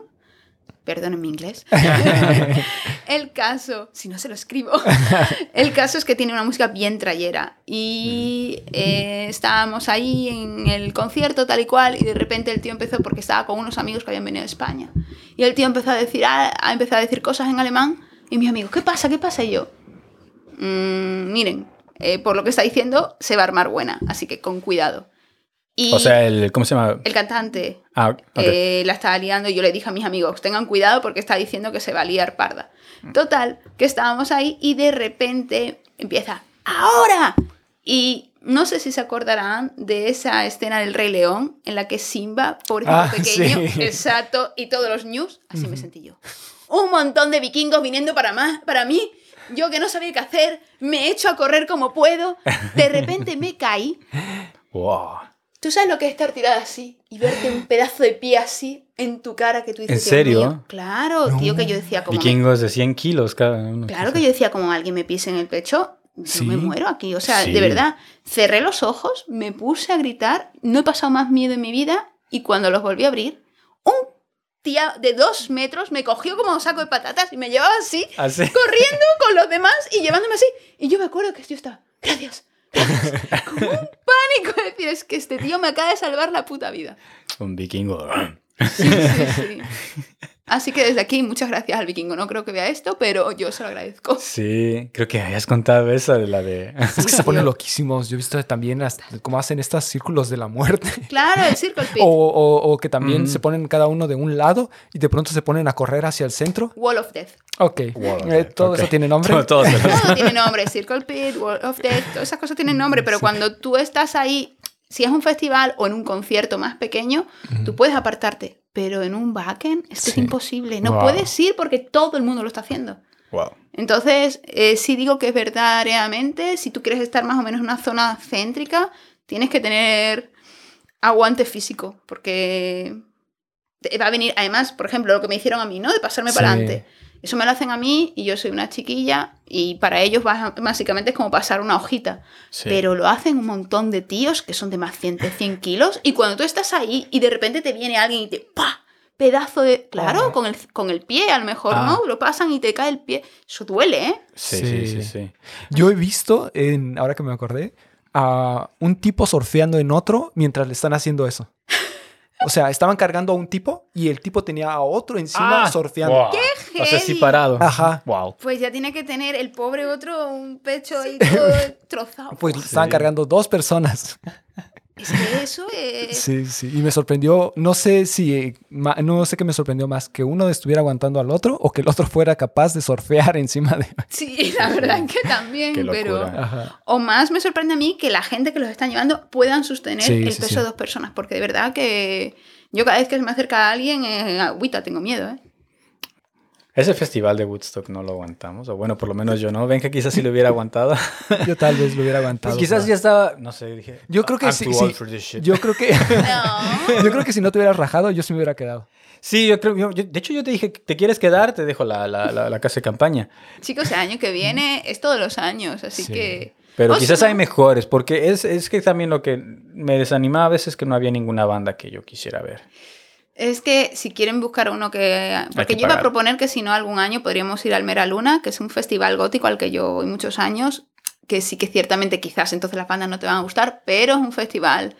Perdonen mi inglés. el caso, si no se lo escribo, el caso es que tiene una música bien trayera. Y eh, estábamos ahí en el concierto tal y cual, y de repente el tío empezó, porque estaba con unos amigos que habían venido de España. Y el tío empezó a decir, a, a empezar a decir cosas en alemán, y mis amigos, ¿qué pasa? ¿Qué pasa? Y yo, "Mm, miren, eh, por lo que está diciendo, se va a armar buena, así que con cuidado. Y O sea, el, ¿cómo se llama? el cantante Ah, ok. eh, la estaba liando y yo le dije a mis amigos, tengan cuidado porque está diciendo que se va a liar parda. Total, que estábamos ahí y de repente empieza, ¡ahora! Y no sé si se acordarán de esa escena del Rey León en la que Simba, pobrecito Ah, pequeño, sí. exacto, y todos los news, así me sentí yo. Un montón de vikingos viniendo para, más, para mí, yo que no sabía qué hacer, me echo a correr como puedo, de repente me caí Wow. ¿Tú sabes lo que es estar tirada así y verte un pedazo de pie así en tu cara que tú dices? ¿En "Dios serio? mío"? Claro, tío, que yo decía como... Vikingos de 100 kilos cada uno. Claro que yo decía como alguien me pise en el pecho, yo Sí. me muero aquí. O sea, Sí. de verdad, cerré los ojos, me puse a gritar, no he pasado más miedo en mi vida y cuando los volví a abrir, un tía de dos metros me cogió como un saco de patatas y me llevaba así, Así. corriendo con los demás y llevándome así. Y yo me acuerdo que yo estaba, gracias. Como un pánico de decir, es que este tío me acaba de salvar la puta vida. Un vikingo. Sí, sí, sí. Así que desde aquí, muchas gracias al vikingo. No creo que vea esto, pero yo se lo agradezco. Sí, creo que habías contado esa de la de... Es que se ponen loquísimos. Yo he visto también cómo hacen estos círculos de la muerte. Claro, el Circle Pit. O, o- o que también Mm. se ponen cada uno de un lado y de pronto se ponen a correr hacia el centro. Wall of Death. Ok. Wall of Eh, Death, todo ok. eso tiene nombre. Todo, Todo tiene nombre, Circle Pit, Wall of Death, todas esas cosas tienen nombre, pero cuando tú estás ahí, si es un festival o en un concierto más pequeño, tú puedes apartarte, pero en un backend es que es Sí. imposible, no Wow. puedes ir porque todo el mundo lo está haciendo. Wow. Entonces, eh, sí digo que es verdad realmente, si tú quieres estar más o menos en una zona céntrica, tienes que tener aguante físico, porque va a venir, además, por ejemplo, lo que me hicieron a mí, ¿no? De pasarme Sí. para adelante. Eso me lo hacen a mí y yo soy una chiquilla y para ellos básicamente es como pasar una hojita. Sí. Pero lo hacen un montón de tíos que son de más de 100 kilos y cuando tú estás ahí y de repente te viene alguien y te ¡pa! Pedazo de... Claro, Ajá. con el, con el pie a lo mejor, Ah. ¿no? Lo pasan y te cae el pie. Eso duele, ¿eh? Sí, sí, sí, Sí. sí. Yo he visto, en, ahora que me acordé, a un tipo surfeando en otro mientras le están haciendo eso. O sea, estaban cargando a un tipo y el tipo tenía a otro encima Ah, surfeando. wow. ¡Qué O sea, sí parado. Ajá. Wow. Pues ya tiene que tener el pobre otro un pecho ahí todo trozado. Pues estaban cargando dos personas. Es que eso es... Sí, sí. Y me sorprendió, no sé si, eh, no sé qué me sorprendió más, que uno estuviera aguantando al otro o que el otro fuera capaz de surfear encima de... Sí, la verdad que también, Qué pero... Ajá. O más me sorprende a mí que la gente que los están llevando puedan sostener Sí, el sí, peso sí. de dos personas, porque de verdad que yo cada vez que se me acerca a alguien, eh, agüita, tengo miedo, ¿eh? Ese festival de Woodstock no lo aguantamos. O bueno, por lo menos yo no. Ven que quizás sí lo hubiera aguantado. Yo tal vez lo hubiera aguantado. Pues quizás pero- ya estaba. No sé, dije. Yo creo que sí, shit. Yo creo que... No. yo creo que si no te hubieras rajado, yo sí me hubiera quedado. Sí, yo creo. yo- yo- de hecho, yo te dije, ¿te quieres quedar? Te dejo la, la, la, la casa de campaña. Chicos, el año que viene es todos los años, así Sí. que... Pero O quizás si hay mejores, porque es, es que también lo que me desanimaba a veces es que no había ninguna banda que yo quisiera ver. Es que si quieren buscar uno que... Porque que yo iba a proponer que si no algún año podríamos ir al Mera Luna, que es un festival gótico al que yo voy muchos años, que sí que ciertamente quizás entonces las bandas no te van a gustar, pero es un festival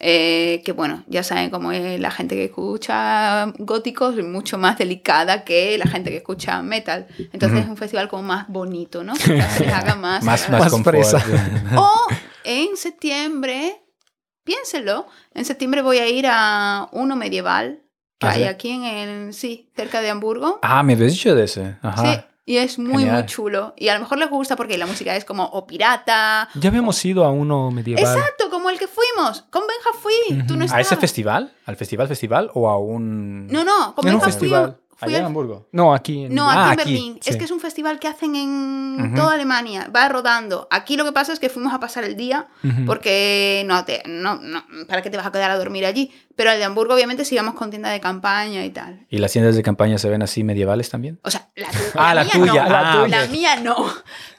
eh, que bueno, ya saben cómo es la gente que escucha góticos, es mucho más delicada que la gente que escucha metal. Entonces es un festival como más bonito, ¿no? Que se les haga más... Más, más, Más. O en septiembre, piénselo, en septiembre voy a ir a uno medieval que ¿Ah, hay sí? aquí en el, sí, cerca de Hamburgo. Ah, me habías dicho de ese. Ajá. Sí, y es muy, muy chulo. Y a lo mejor les gusta porque la música es como o pirata. Ya habíamos ido a uno medieval. Exacto, como el que fuimos. Con Benja fui, tú no Ujú. ¿A ese festival? ¿Al festival festival o a un...? No, no, con Benja fui. Fui Allá en Hamburgo. No, aquí en... No, aquí Ah, en aquí, Berlín. sí. Es que es un festival que hacen en toda Alemania. Va rodando. Aquí lo que pasa es que fuimos a pasar el día porque no te, no, no, ¿para qué te vas a quedar a dormir allí? Pero el de Hamburgo obviamente sí íbamos con tienda de campaña y tal. ¿Y las tiendas de campaña se ven así medievales también? O sea, la, Ah, la mía tuya. no, Ah, la, ok. la mía no.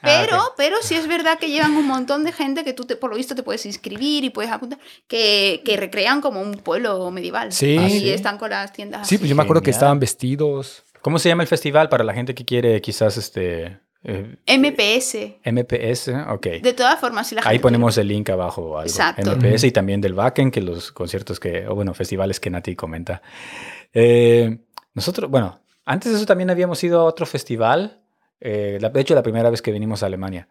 Pero, ok. pero sí es verdad que llevan un montón de gente que tú te, por lo visto te puedes inscribir y puedes apuntar, que, que recrean como un pueblo medieval. Sí. Y Ah, ¿sí? están con las tiendas Sí, así. pues yo me acuerdo que estaban vestidos. ¿Cómo se llama el festival para la gente que quiere quizás este... eh, MPS. MPS, ok. De todas formas, si la gente Ahí ponemos el link abajo o algo. Exacto. MPS y también del Backen, que los conciertos que, o bueno, festivales que Nati comenta. Eh, nosotros, bueno, antes de eso también habíamos ido a otro festival. eh, la- de hecho, la primera vez que vinimos a Alemania.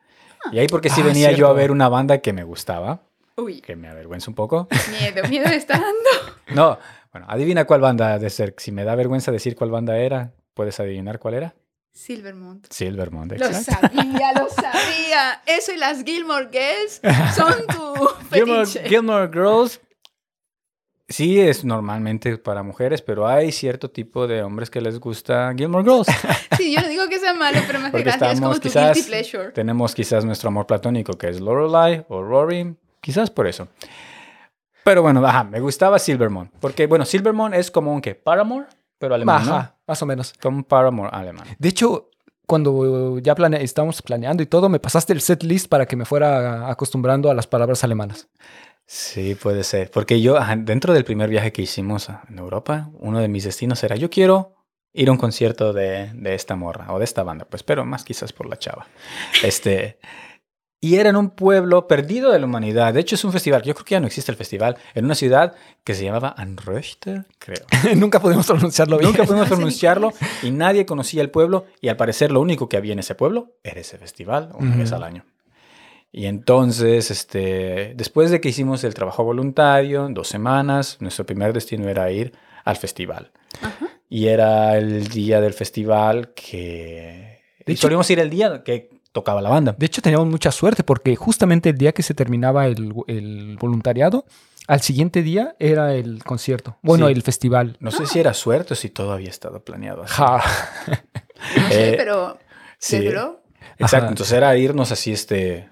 Y ahí porque sí Ah, venía yo a ver una banda que me gustaba, Uy, que me avergüenza un poco. miedo, miedo me está dando. No, bueno, adivina cuál banda de ser. Si me da vergüenza decir cuál banda era, ¿puedes adivinar cuál era? Silvermont. Silvermont, Lo exacto. sabía, lo sabía. Eso y las Gilmore Girls son tu Gilmore. Gilmore Girls sí es normalmente para mujeres, pero hay cierto tipo de hombres que les gusta Gilmore Girls. Sí, yo no digo que sea malo, pero me hace Porque gracia. Es como tu quizás, guilty pleasure. tenemos quizás nuestro amor platónico que es Lorelai o Rory, quizás por eso. Pero bueno, ajá, me gustaba Silvermont, porque bueno, Silvermont es como un que Paramore, pero alemán, más o menos. Un Paramore alemán. De hecho, cuando ya plane estábamos planeando y todo, me pasaste el set list para que me fuera acostumbrando a las palabras alemanas. Sí, puede ser. Porque yo, dentro del primer viaje que hicimos en Europa, uno de mis destinos era, yo quiero ir a un concierto de, de esta morra o de esta banda, pues, pero más quizás por la chava. Este, y era en un pueblo perdido de la humanidad. De hecho, es un festival. Yo creo que ya no existe el festival. En una ciudad que se llamaba Anröchte, creo. Nunca pudimos pronunciarlo bien. Nunca pudimos pronunciarlo y nadie conocía el pueblo y al parecer lo único que había en ese pueblo era ese festival una Ujú. vez al año. Y entonces, este, después de que hicimos el trabajo voluntario, en dos semanas, nuestro primer destino era ir al festival. Ajá. Y era el día del festival que... De y hecho- solíamos ir el día que tocaba la banda. De hecho, teníamos mucha suerte porque justamente el día que se terminaba el, el voluntariado, al siguiente día era el concierto. Bueno, Sí. el festival. No sé si era suerte o si todo había estado planeado así. Ja. No sé, Eh, pero sí. ¿les duró? Exacto, Ajá. entonces era irnos así, este,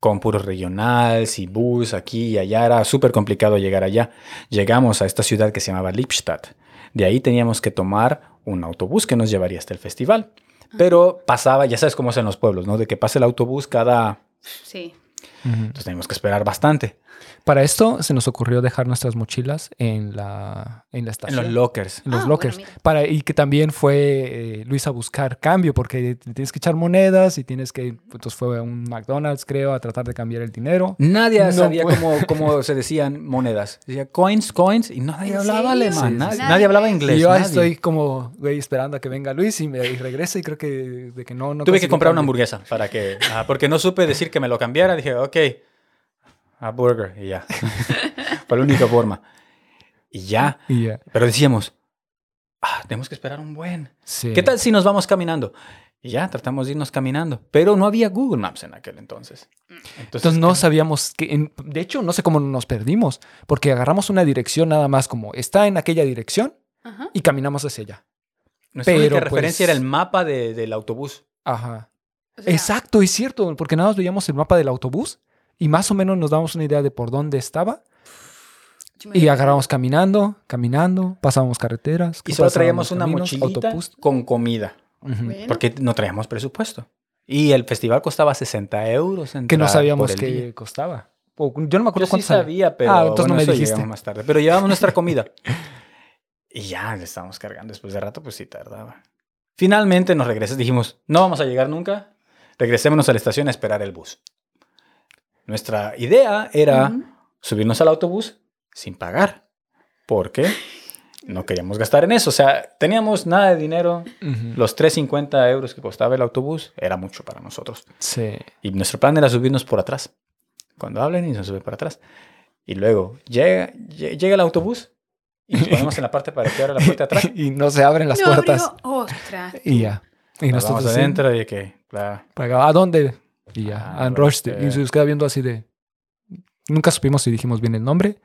con puros regionales y bus aquí y allá. Era súper complicado llegar allá. Llegamos a esta ciudad que se llamaba Lippstadt. De ahí teníamos que tomar un autobús que nos llevaría hasta el festival. Pero pasaba, ya sabes cómo es en los pueblos, ¿no? De que pase el autobús cada... Sí. Entonces teníamos que esperar bastante. Para esto se nos ocurrió dejar nuestras mochilas en la, en la En estación. los lockers. en los Ah, bueno, lockers. mira. para, y que también fue eh, Luis a buscar cambio, porque tienes que echar monedas y tienes que. Entonces fue a un McDonald's, creo, a tratar de cambiar el dinero. Nadie No sabía cómo, cómo se decían monedas. Decía coins, coins, y nadie ¿En hablaba serio? alemán. Sí, sí, nadie, sí. nadie hablaba inglés. y yo nadie. estoy como, güey, esperando a que venga Luis y me y regrese y creo que de que no. no Tuve que comprar una cambio. hamburguesa para que. ah, porque no supe decir que me lo cambiara. Dije, ok, a burger y ya. Fue la única forma. Y ya. Y ya, Pero decíamos, ah, tenemos que esperar un buen. sí. ¿Qué tal si nos vamos caminando? Y ya, tratamos de irnos caminando. Pero no había Google Maps en aquel entonces. Entonces, Entonces no sabíamos que, en- de hecho, no sé cómo nos perdimos, porque agarramos una dirección nada más como está en aquella dirección Ajá. y caminamos hacia allá. nuestra pero, única referencia pues- era el mapa de- del autobús. Ajá. O sea, Exacto, es cierto, porque nada más veíamos el mapa del autobús y más o menos nos damos una idea de por dónde estaba me- y agarramos caminando, caminando, pasábamos carreteras. Y solo traíamos una caminos, mochilita autobús. con comida. Bueno, Porque no traíamos presupuesto. Y el festival costaba 60 euros. Que no sabíamos el día. qué costaba. O- yo no me acuerdo Yo sí cuánto salía. sabía, pero Ah, entonces no bueno, me eso dijiste. más tarde. Pero llevábamos nuestra comida. y ya le estábamos cargando. Después de rato, pues sí tardaba. Finalmente nos regresamos. Dijimos, no vamos a llegar nunca. Regresémonos a la estación a esperar el bus. Nuestra idea era Ujú. subirnos al autobús sin pagar. Porque no queríamos gastar en eso. O sea, teníamos nada de dinero. Ujú. Los 3.50 euros que costaba el autobús era mucho para nosotros. Sí. Y nuestro plan era subirnos por atrás. Cuando hablen y nos sube por atrás. Y luego llega, lle- llega el autobús y nos ponemos en la parte para que abra la puerta atrás. y no se abren las no puertas. abrió. Ostras. Y ya. Y Nos nosotros vamos adentro y que, claro. para- ¿A dónde? Y ya. Ah. Y se nos queda viendo así de. Nunca supimos si dijimos bien el nombre.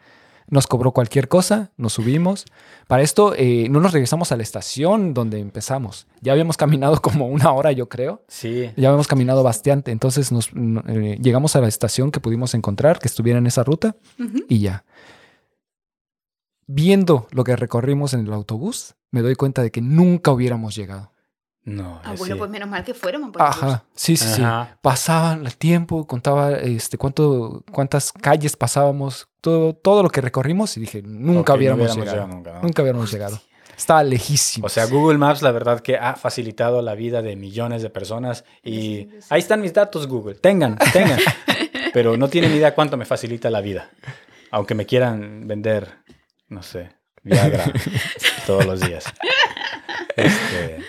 Nos cobró cualquier cosa, nos subimos. Para esto, eh, no nos regresamos a la estación donde empezamos. Ya habíamos caminado como una hora, yo creo. Sí. Ya habíamos caminado bastante. Entonces nos, no- eh, llegamos a la estación que pudimos encontrar, que estuviera en esa ruta, y ya. Viendo lo que recorrimos en el autobús, me doy cuenta de que nunca hubiéramos llegado. No. Ah, bueno, sí. pues menos mal que el bus. Ajá, sí, sí, sí. Pasaban el tiempo, contaba este, cuánto, cuántas calles pasábamos, todo, todo lo que recorrimos y dije, nunca Ok, no hubiéramos, llegado. llegado nunca, ¿no? Nunca hubiéramos llegado. Estaba lejísimo. O sea, Google Maps, la verdad que ha facilitado la vida de millones de personas. Y Sí, sí. ahí están mis datos, Google. Tengan, tengan. Pero no tienen idea cuánto me facilita la vida. Aunque me quieran vender, no sé, Viagra todos los días. Este,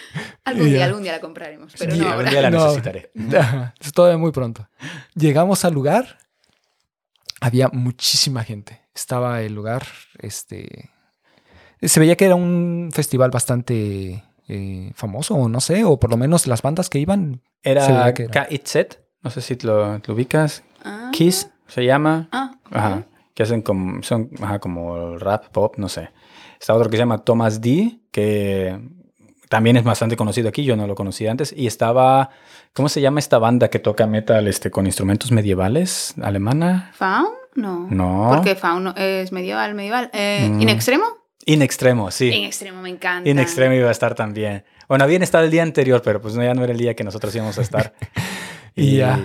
Algún día, algún día la compraremos. Pero sí, no algún ahora. día la No. necesitaré. Es todavía muy pronto. Llegamos al lugar, había muchísima gente. Estaba el lugar, este... Se veía que era un festival bastante eh, famoso, o no sé, o por lo menos las bandas que iban. Era que era. K-It-Set, no sé si lo, lo ubicas. Ah, Kiss se llama. Ah, Ajá. Que hacen como, son ajá, como rap, pop, no sé. Está otro que se llama Thomas D, que también es bastante conocido aquí, yo no lo conocía antes. Y estaba, ¿cómo se llama esta banda que toca metal este, con instrumentos medievales? ¿Alemana? ¿Faun? No. No. Porque Faun no- es medieval, medieval. Eh, Mm. ¿In extremo? In Extremo, sí. En extremo me encanta. In Extremo iba a estar también. Bueno, habían estado el día anterior, pero pues no, ya no era el día que nosotros íbamos a estar. Y ya.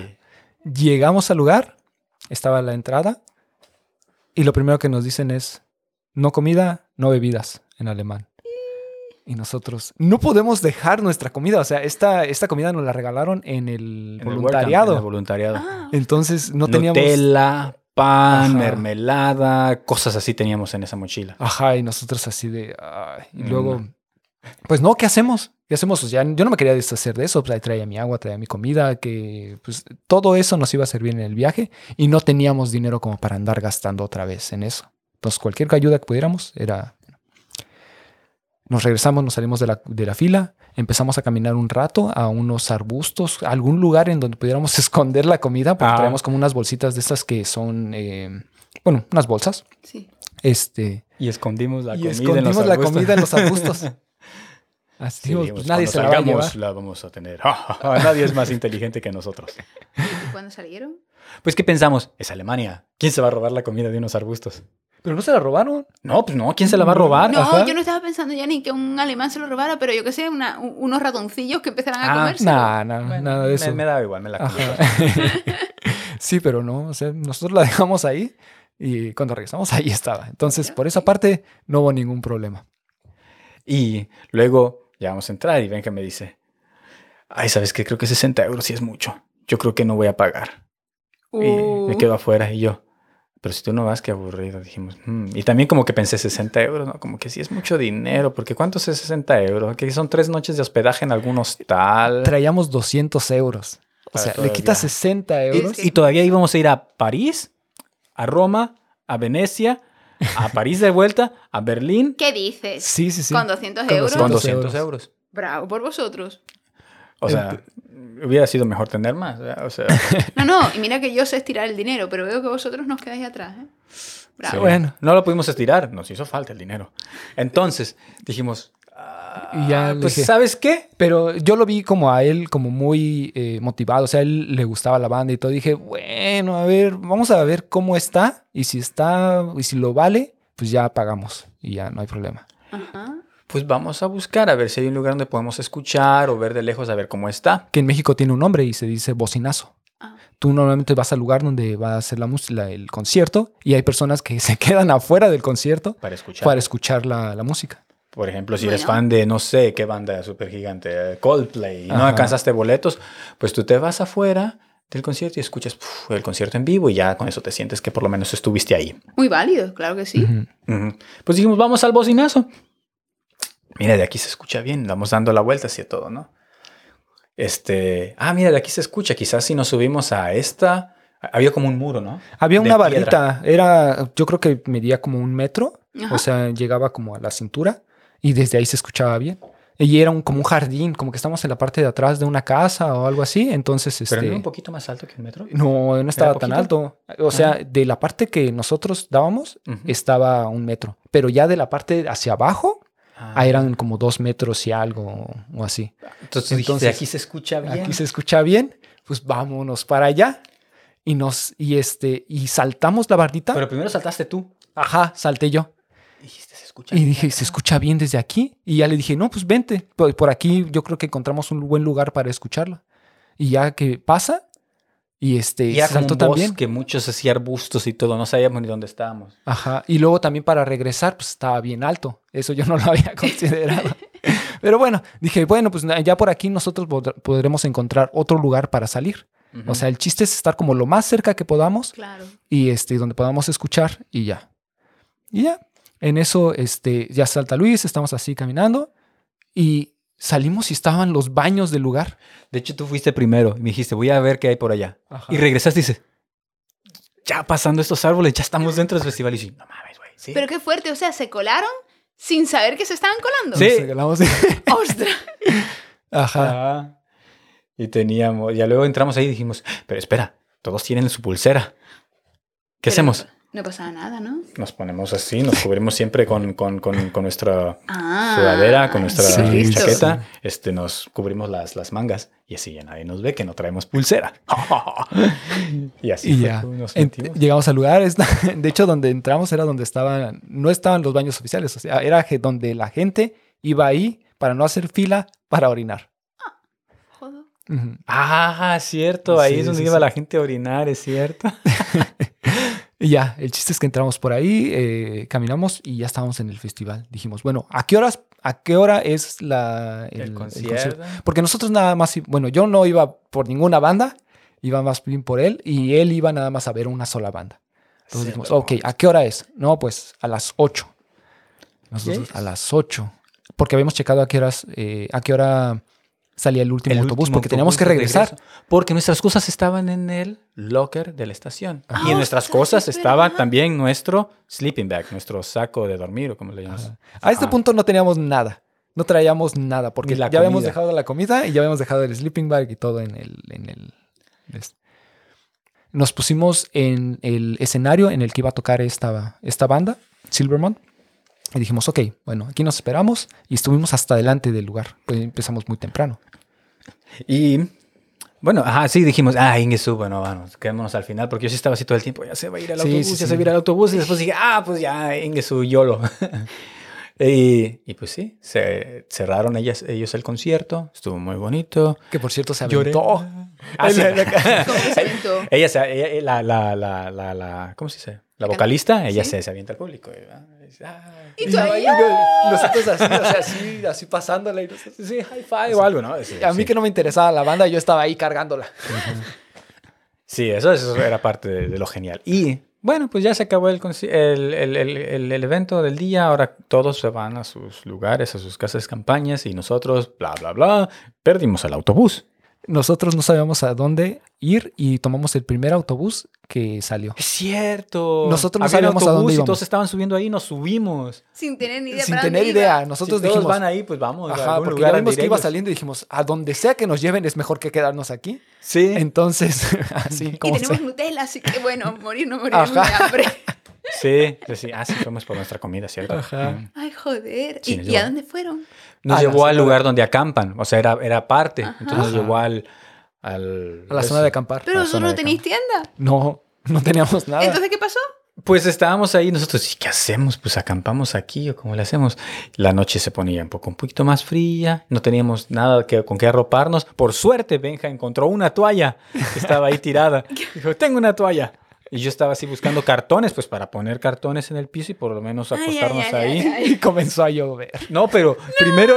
Llegamos al lugar, estaba la entrada y lo primero que nos dicen es, no comida, no bebidas en alemán. Y nosotros, no podemos dejar nuestra comida. O sea, esta, esta comida nos la regalaron en el En el voluntariado. welcome, en el voluntariado. Ah, Entonces no teníamos... Nutella, pan, Ajá. mermelada, cosas así teníamos en esa mochila. Ajá, y nosotros así de... ay, y Mm. luego, pues no, ¿qué hacemos? ¿Qué hacemos? O sea, yo no me quería deshacer de eso. Pues traía mi agua, traía mi comida, que pues todo eso nos iba a servir en el viaje y no teníamos dinero como para andar gastando otra vez en eso. Entonces, cualquier ayuda que pudiéramos era... Nos regresamos, nos salimos de la, de la fila, empezamos a caminar un rato a unos arbustos, a algún lugar en donde pudiéramos esconder la comida, porque Ah. traemos como unas bolsitas de esas que son, eh, bueno, unas bolsas. sí. Este, Y escondimos la y comida en los escondimos la arbustos. comida en los arbustos. Así Sí, dijimos, pues nadie se la va a la vamos a tener. nadie es más inteligente que nosotros. ¿Y cuándo salieron? Pues, ¿qué pensamos? Es Alemania. ¿Quién se va a robar la comida de unos arbustos? Pero no se la robaron. No, pues no. ¿Quién se la va a robar? No, Ajá. yo no estaba pensando ya ni que un alemán se lo robara, pero yo que sé, una- unos ratoncillos que empezaran a Ah, comerse. Nah, nah, Bueno, nada de me- eso. Me, da igual, me la. Ajá. sí, pero no. O sea, nosotros la dejamos ahí y cuando regresamos ahí estaba. Entonces, por esa parte no hubo ningún problema. Y luego ya vamos a entrar y ven que me dice, ay, ¿sabes qué? Creo que 60 euros sí es mucho. Yo creo que no voy a pagar. Y Uh, me quedo afuera y yo, pero si tú no vas, qué aburrido. Dijimos, "Mm". y también como que pensé 60 euros, ¿no? Como que sí es mucho dinero, porque ¿cuánto es 60 euros? Que son tres noches de hospedaje en algún hostal. Traíamos 200 euros. O sea, le quitas viaje. 60 euros. que- Y todavía íbamos a ir a París, a Roma, a Venecia, a París de vuelta, a Berlín ¿Qué dices? Sí, sí, sí. Con 200 Con euros. con 200 200 euros. Bravo por vosotros. O sea, hubiera sido mejor tener más. ¿verdad? O sea, No, no, y mira que yo sé estirar el dinero, pero veo que vosotros nos quedáis atrás, ¿eh? Bravo. sí. Bueno. no lo pudimos estirar, nos hizo falta el dinero. Entonces dijimos, ah, Y ya le pues dije- ¿sabes qué? Pero yo lo vi como a él como muy eh, motivado, o sea, a él le gustaba la banda y todo. Dije, bueno, a ver, vamos a ver cómo está y si está y si lo vale, pues ya pagamos y ya no hay problema. Ajá. Pues vamos a buscar a ver si hay un lugar donde podemos escuchar o ver de lejos a ver cómo está. Que en México tiene un nombre y se dice bocinazo. Ah. Tú normalmente vas al lugar donde va a ser la música, el concierto y hay personas que se quedan afuera del concierto Para escuchar. para escuchar la, la música. Por ejemplo, si eres Bueno. fan de, no sé, qué banda súper gigante, Coldplay, y no alcanzaste boletos, pues tú te vas afuera del concierto y escuchas uf, el concierto en vivo y ya con eso te sientes que por lo menos estuviste ahí. Muy válido, claro que sí. Pues dijimos, vamos al bocinazo. Mira, de aquí se escucha bien, vamos dando la vuelta hacia todo, ¿no? Este, ah, mira, de aquí se escucha, quizás si nos subimos a esta, había como un muro, ¿no? Había De una piedra. barrita, era, yo creo que medía como un metro, Ajá. o sea, llegaba como a la cintura y desde ahí se escuchaba bien. Y era un, como un jardín, como que estamos en la parte de atrás de una casa o algo así, entonces Pero este, era un poquito más alto que el metro. no, no estaba tan alto. O sea, de la parte que nosotros dábamos estaba un metro, pero ya de la parte hacia abajo Ah. eran como dos metros y algo o así. Entonces, dijiste, entonces, aquí se escucha bien. Aquí se escucha bien, pues vámonos para allá y nos y este y saltamos la barrita. Pero primero saltaste tú. Ajá, salté yo. Dijiste, se escucha Y bien dije, acá". ¿se escucha bien desde aquí? Y ya le dije, no, pues vente. Por, por aquí yo creo que encontramos un buen lugar para escucharla. Y ya que pasa, y este, Y era como saltó un también. bosque, muchos así arbustos y todo, no sabíamos ni dónde estábamos. Ajá. Y luego también para regresar, pues estaba bien alto. Eso yo no lo había considerado. Pero bueno, dije, bueno, pues ya por aquí nosotros pod- podremos encontrar otro lugar para salir. O sea, el chiste es estar como lo más cerca que podamos Claro. y este, donde podamos escuchar y ya. Y ya. En eso, este, ya salta Luis, estamos así caminando y salimos y estaban los baños del lugar. de hecho, tú fuiste primero y me dijiste, voy a ver qué hay por allá. Ajá. Y regresaste y dices, ya pasando estos árboles, ya estamos dentro del festival. Y sí, no mames, güey. Sí. Pero qué fuerte, o sea, se colaron sin saber que se estaban colando. Sí. Nos regalamos- ¡Ostras! Ajá. Ah. Y teníamos, ya luego entramos ahí y dijimos, pero espera, todos tienen su pulsera. ¿Qué Pero hacemos? No pasaba nada, ¿no? Nos ponemos así, nos cubrimos siempre con, con, con, con nuestra Ah. sudadera, con nuestra sí, chaqueta, este, nos cubrimos las, las mangas y así ya nadie nos ve que no traemos pulsera. y así Y fue ya. nos llegamos al lugar. está- De hecho, donde entramos era donde estaban, no estaban los baños oficiales. O sea, era donde la gente iba ahí para no hacer fila para orinar. Joder. Ujú. Ah, cierto, ahí Sí, es donde sí, iba sí. la gente a orinar, es cierto. Y ya, el chiste es que entramos por ahí, eh, caminamos y ya estábamos en el festival. Dijimos, bueno, ¿a qué horas, a qué hora es la, El, el- el concierto. Porque nosotros nada más, bueno, yo no iba por ninguna banda, iba más bien por él y él iba nada más a ver una sola banda. Entonces Sí, dijimos, ok, ¿a qué hora es? No, pues a las 8. Nosotros a las 8. Porque habíamos checado a qué horas, eh, a qué hora salía el último El autobús, último porque teníamos que regresar. Porque nuestras cosas estaban en el locker de la estación. Ah, y en nuestras cosas es estaba también nuestro sleeping bag, nuestro saco de dormir o como le llamas. A este Ajá. punto no teníamos nada. No traíamos nada, porque la ya habíamos dejado la comida y ya habíamos dejado el sleeping bag y todo en el... En el este. Nos pusimos en el escenario en el que iba a tocar esta, esta banda, Silvermont. Y dijimos, ok, bueno, aquí nos esperamos y estuvimos hasta delante del lugar. Pues empezamos muy temprano. Y bueno, ajá, sí dijimos, ah, Ingesu, bueno, vamos, quedémonos al final, porque yo sí estaba así todo el tiempo, ya se va a ir al Sí, autobús, sí, ya sí. se va a ir al autobús, y después dije, ah, pues ya, Ingesu, YOLO. y, y pues sí, se cerraron ellas, ellos el concierto, estuvo muy bonito. Que por cierto se aventó. Ah, sí. ¿Cómo que se aventó? ella, se- ella- la, la, la, la, la- ¿cómo se dice? La vocalista, ella Sí. se, se avienta al público. y, ah, dice, ah, ¿Y tú ahí? Nosotros así, o sea, así, así pasándola. Y nosotros- sí, high five o algo, ¿no? Sí, a mí sí. que no me interesaba la banda, yo estaba ahí cargándola. Sí, eso, eso era parte de, de lo genial. Y bueno, pues ya se acabó el, el, el- el- evento del día. Ahora todos se van a sus lugares, a sus casas campañas y nosotros, bla, bla, bla, perdimos el autobús. Nosotros no sabíamos a dónde ir y tomamos el primer autobús que salió. Es cierto. Nosotros no Había sabíamos a dónde autobús y íbamos. todos estaban subiendo ahí y nos subimos. Sin tener ni idea Sin para tener dónde idea, iba. nosotros si todos dijimos, van ahí, pues vamos a ajá, algún porque lugar ya vimos que iba saliendo y dijimos, a donde sea que nos lleven es mejor que quedarnos aquí. Sí. Entonces, así Y como tenemos sea. Nutella, así que bueno, morir no moriremos de Ajá. hambre. Sí, sí. Ah, sí, fuimos por nuestra comida, ¿cierto? Ajá. Mm. Ay, joder. ¿Y, y a dónde fueron? Nos A la llevó al lugar donde acampan. O sea, era, era parte. Ajá. Entonces nos llevó al... al A la zona de acampar. Pero vosotros no tenéis tienda. No, no teníamos nada. Entonces, ¿qué pasó? Pues estábamos ahí nosotros, ¿y qué hacemos? Pues acampamos aquí o cómo le hacemos. La noche se ponía un poco, un poquito más fría, no teníamos nada que, con qué arroparnos. Por suerte, Benja encontró una toalla que estaba ahí tirada. Dijo, tengo una toalla. Y yo estaba así buscando cartones, pues para poner cartones en el piso y por lo menos Ay, ay, acostarnos ay, ahí. ay. Y comenzó a llover. No, pero primero,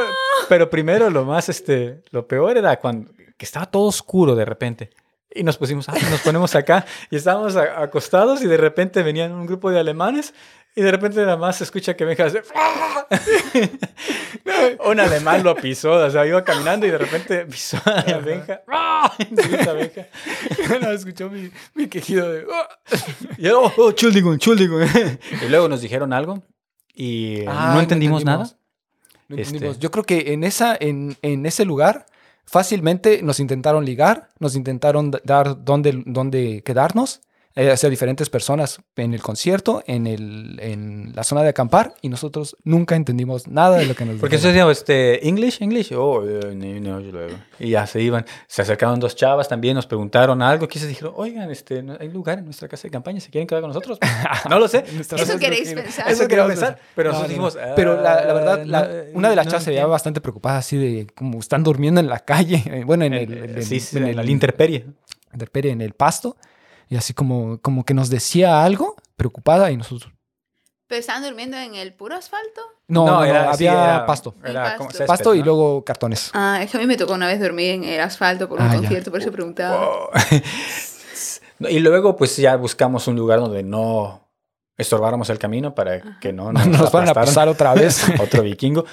pero primero lo más, este, lo peor era cuando que estaba todo oscuro de repente. Y nos pusimos, ah, nos ponemos acá y estábamos acostados y de repente venían un grupo de alemanes y de repente nada más se escucha que Benja hace... un alemán lo pisó, o sea, iba caminando y de repente pisó a Benja. Grita Benja. no, escuchó mi, mi quejido de... Y yo, oh, oh, Entschuldigung, Entschuldigung. Y luego nos dijeron algo y Ah, no entendimos nada. No Este- entendimos. Yo creo que en, esa, en, en ese lugar fácilmente nos intentaron ligar, nos intentaron dar dónde, dónde quedarnos, eh, sea, diferentes personas en el concierto, en, el, en la zona de acampar, y nosotros nunca entendimos nada de lo que nos Porque eso dijeron. decía, este, English, English, oh, eh, no. Y ya se iban, se acercaron dos chavas también, nos preguntaron algo, quizás dijeron, oigan, este, no- hay lugar en nuestra casa de campaña, ¿se quieren quedar con nosotros? no lo sé. Eso queréis pensar. Eso quiero queremos pensar, pero No, nosotros no, no. dijimos, Pero la, la verdad, "Ah, la- no, una de las no chavas se veía entiendo". bastante preocupada, así de como están durmiendo en la calle, eh, bueno, en el, en el- sí, sí, en en el- la intemperie. intemperie, en el pasto, y así como, como que nos decía algo, preocupada, y nosotros, ¿Pero estaban durmiendo en el puro asfalto? no, no, no, sí, había era- pasto. Era pasto. césped, Pasto y ¿no? luego cartones. Ah, es que a mí me tocó una vez dormir en el asfalto por un Ah, ya. concierto, por eso preguntaba. Oh. Y luego, pues ya buscamos un lugar donde no estorbáramos el camino para que no No nos van a pasar otra vez. otro vikingo.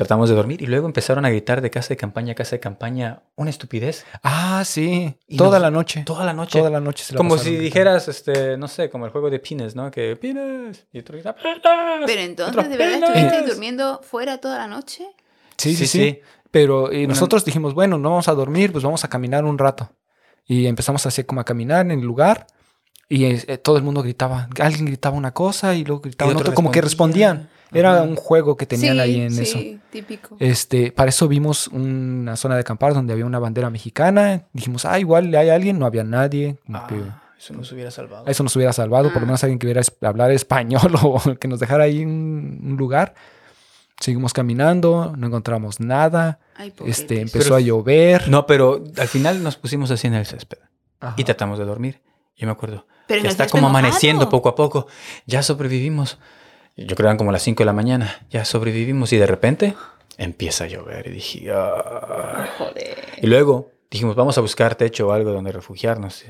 Tratamos de dormir y luego empezaron a gritar de casa de campaña a casa de campaña una estupidez ah, sí. Y Toda nos- la noche. toda la noche. Toda la noche se la como si dijeras, este, no sé, como el juego de pines, ¿no? Que pines y otro grita pines. Pero entonces, Otro, ¿de verdad "Pines". estuvisteis durmiendo fuera toda la noche? Sí, sí, Sí, sí. sí. Pero eh, Una- nosotros dijimos, bueno, no vamos a dormir, pues vamos a caminar un rato. Y empezamos así como a caminar en el lugar. Y eh, todo el mundo gritaba. Alguien gritaba una cosa y luego gritaba Y otro. Como que respondía. respondían. Era Ajá. un juego que tenían sí, ahí en sí, eso. típico. Este, para eso vimos una zona de acampar donde había una bandera mexicana. Dijimos, ah, igual hay alguien, no había nadie. como que Ah, eso nos hubiera salvado. eso nos hubiera salvado, por Ah. lo menos alguien que hubiera hablar español o que nos dejara ahí un, un lugar. Seguimos caminando, no encontramos nada. Ay, Este, empezó Pero- a llover. No, pero al final nos pusimos así en el césped Ajá. y tratamos de dormir. Yo me acuerdo. Pero ya está como enojado. amaneciendo poco a poco. Ya sobrevivimos. Yo creo que eran como las 5 de la mañana. Ya sobrevivimos y de repente empieza a llover. Y dije, "Ah". Joder. Y luego dijimos, vamos a buscar techo o algo donde refugiarnos.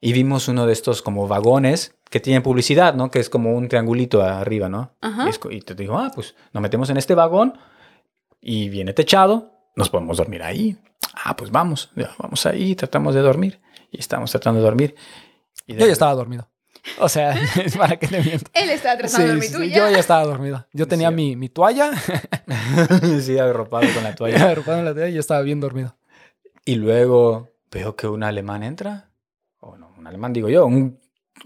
Y vimos uno de estos como vagones que tienen publicidad, ¿no? Que es como un triangulito arriba, ¿no? Ajá. Y, es y te digo, ah, pues nos metemos en este vagón y viene techado, nos podemos dormir ahí. Ah, pues vamos, ya, vamos ahí, tratamos de dormir. Y estamos tratando de dormir. Y de Yo ya estaba dormido. O sea, ¿para qué te miento? Él estaba Sí, tratando sí, tú sí, ya. yo ya estaba dormido. Yo tenía Sí. mi, mi toalla, sí, arropado con la toalla. arropado en la toalla y yo estaba bien dormido. Y luego veo que un alemán entra, o no, un alemán digo yo, un,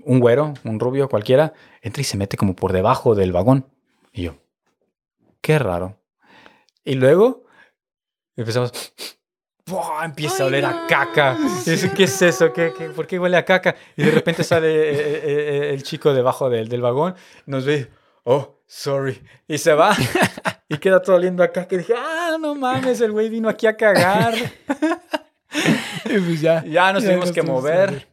un güero, un rubio cualquiera, entra y se mete como por debajo del vagón. Y yo, qué raro. Y luego empezamos, empieza a oler no. a caca. ¿Qué es eso? ¿Qué, qué, por qué huele a caca? Y de repente sale eh, eh, eh, el chico debajo del, del vagón, nos ve, oh, sorry, y se va. Y queda todo oliendo a caca. Y dije, ah, no mames, el güey vino aquí a cagar. Y pues ya. Ya nos Ya tuvimos nos que mover.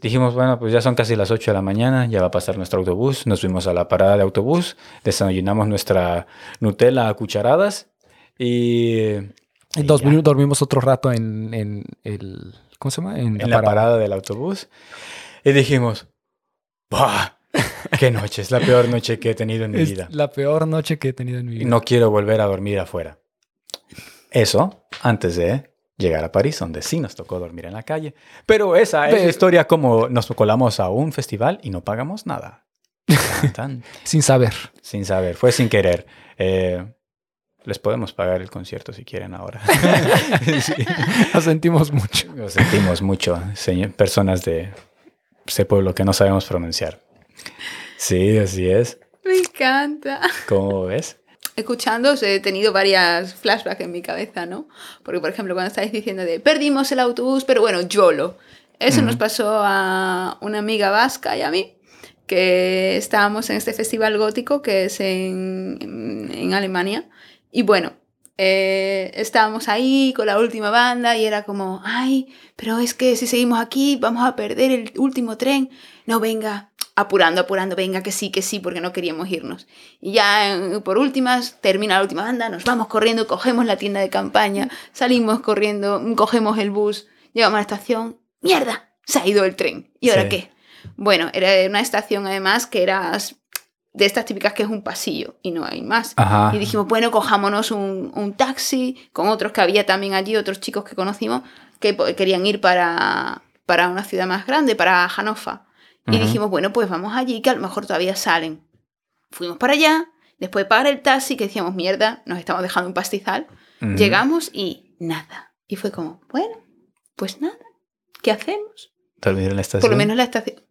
Dijimos, bueno, pues ya son casi las 8 de la mañana, ya va a pasar nuestro autobús. Nos fuimos a la parada de autobús, desayunamos nuestra Nutella a cucharadas y Y dos dormimos otro rato en, en el. ¿Cómo se llama? en la parada del autobús. Y dijimos, ¡buah! ¡Qué noche! Es la peor noche que he tenido en mi Es vida. la peor noche que he tenido en mi vida. no quiero volver a dormir afuera. Eso antes de llegar a París, donde sí nos tocó dormir en la calle. Pero esa es la historia como nos colamos a un festival y no pagamos nada. Tan, tan, Sin saber. sin saber, fue sin querer. Eh, les podemos pagar el concierto si quieren ahora. Sí. Lo sentimos mucho. Lo sentimos mucho, señor, personas de ese pueblo que no sabemos pronunciar. Sí, así es. Me encanta. ¿Cómo ves? Escuchando, he tenido varias flashbacks en mi cabeza, ¿no? Porque, por ejemplo, cuando estáis diciendo de perdimos el autobús, pero bueno, YOLO. Eso nos pasó a una amiga vasca y a mí, que estábamos en este festival gótico que es en, en- en Alemania. Y bueno, eh, estábamos ahí con la última banda y era como, ay, pero es que si seguimos aquí vamos a perder el último tren. No, venga, apurando, apurando, venga, que sí, que sí, porque no queríamos irnos. Y ya eh, por últimas, termina la última banda, nos vamos corriendo, cogemos la tienda de campaña, salimos corriendo, cogemos el bus, llegamos a la estación, ¡mierda! Se ha ido el tren. ¿Y ahora Sí. qué? Bueno, era una estación además que era de estas típicas que es un pasillo y no hay más. Ajá. Y dijimos, bueno, cojámonos un, un taxi con otros que había también allí, otros chicos que conocimos que querían ir para, para una ciudad más grande, para Hannover. Y dijimos, bueno, pues vamos allí, que a lo mejor todavía salen. Fuimos para allá, después de pagar el taxi, que decíamos, mierda, nos estamos dejando un pastizal. Llegamos y nada. Y fue como, bueno, pues nada, ¿qué hacemos? Dormir en la estación. Por lo menos la estación.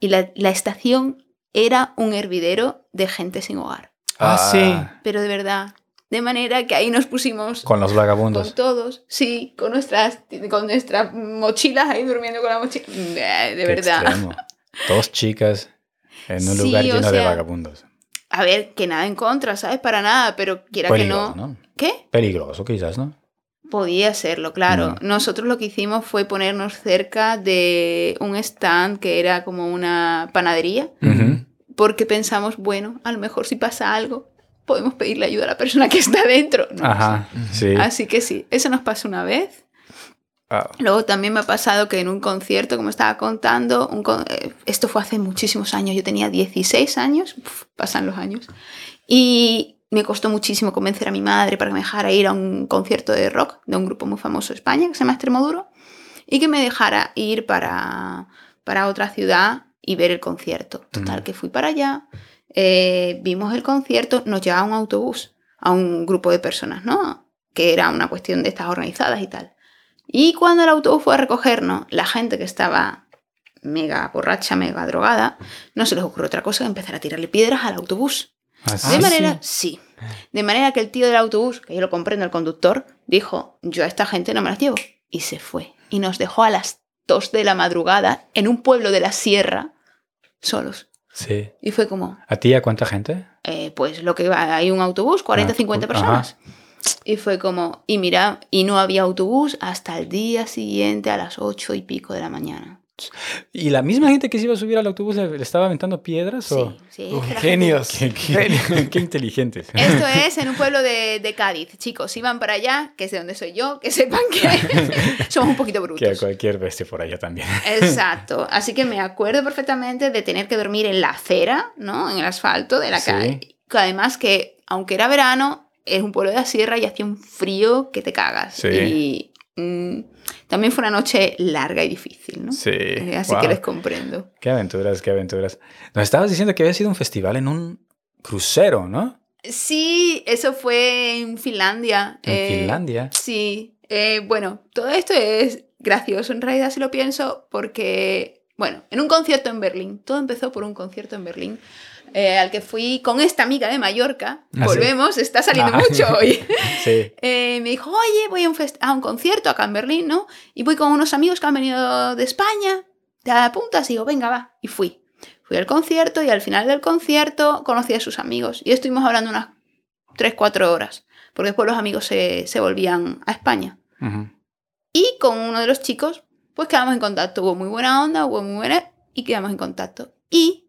Y la, la estación era un hervidero de gente sin hogar. Ah, sí. Pero de verdad, de manera que ahí nos pusimos Con los con vagabundos. todos, sí, con nuestras, con nuestras mochilas ahí durmiendo con la mochila. De Qué verdad. extremo. Dos chicas en un Sí, lugar o lleno de vagabundos. A ver, que nada en contra, ¿sabes? Para nada, pero quiera que Peligroso, no. ¿no? ¿Qué? Peligroso, quizás, ¿no? Podía serlo, claro. Nosotros lo que hicimos fue ponernos cerca de un stand que era como una panadería, porque pensamos, bueno, a lo mejor si pasa algo, podemos pedirle ayuda a la persona que está dentro. No Ajá, sí. sé. Así que sí, eso nos pasó una vez. Luego también me ha pasado que en un concierto, como estaba contando, un con- eh, esto fue hace muchísimos años, yo tenía 16 años, uf, pasan los años, y me costó muchísimo convencer a mi madre para que me dejara ir a un concierto de rock de un grupo muy famoso de España que se llama Extremoduro, y que me dejara ir para, para otra ciudad y ver el concierto. Total, que fui para allá, eh, vimos el concierto, nos llevaba un autobús a un grupo de personas, ¿no? Que era una cuestión de estas organizadas y tal. Y cuando el autobús fue a recogernos, la gente que estaba mega borracha, mega drogada, no se les ocurrió otra cosa que empezar a tirarle piedras al autobús. Así. De manera, sí. De manera que el tío del autobús, que yo lo comprendo, el conductor, dijo, yo a esta gente no me las llevo. Y se fue. Y nos dejó a las 2 de la madrugada en un pueblo de la sierra, solos. Sí. Y fue como, ¿A ti a cuánta gente? eh, pues lo que va, hay un autobús, 40, Ah, 50 ajá. personas. Y fue como, y mira, y no había autobús hasta el día siguiente a las ocho y pico de la mañana. ¿Y la misma gente que se iba a subir al autobús le, le estaba aventando piedras? o? Sí, sí. Uf, genios. Qué, qué- qué inteligentes. Esto es en un pueblo de, de Cádiz. Chicos, si van para allá, que es de donde soy yo, que sepan que somos un poquito Que a brutos. cualquier bestia por allá también. Exacto. Así que me acuerdo perfectamente de tener que dormir en la acera, ¿no? En el asfalto de la Sí. calle. Además que, aunque era verano, es un pueblo de la sierra y hacía un frío que te cagas. Sí. Y mm, también fue una noche larga y difícil, ¿no? Sí. Eh, Así wow. que les comprendo. Qué aventuras, qué aventuras. Nos estabas diciendo que había sido un festival en un crucero, ¿no? Sí, eso fue en Finlandia. En Eh, Finlandia. Sí, eh, bueno, todo esto es gracioso en realidad si lo pienso porque, bueno, en un concierto en Berlín, todo empezó por un concierto en Berlín eh, al que fui con esta amiga de Mallorca, Ah, sí. volvemos, está saliendo Ah. mucho hoy. Sí. Eh, me dijo, oye, voy a un, a un concierto acá en Berlín, ¿no? Y voy con unos amigos que han venido de España, te apuntas y digo, venga, va, y fui. Fui al concierto y al final del concierto conocí a sus amigos y estuvimos hablando unas 3, 4 horas, porque después los amigos se, se volvían a España. Y con uno de los chicos, pues quedamos en contacto. Hubo muy buena onda, hubo muy buena y quedamos en contacto. Y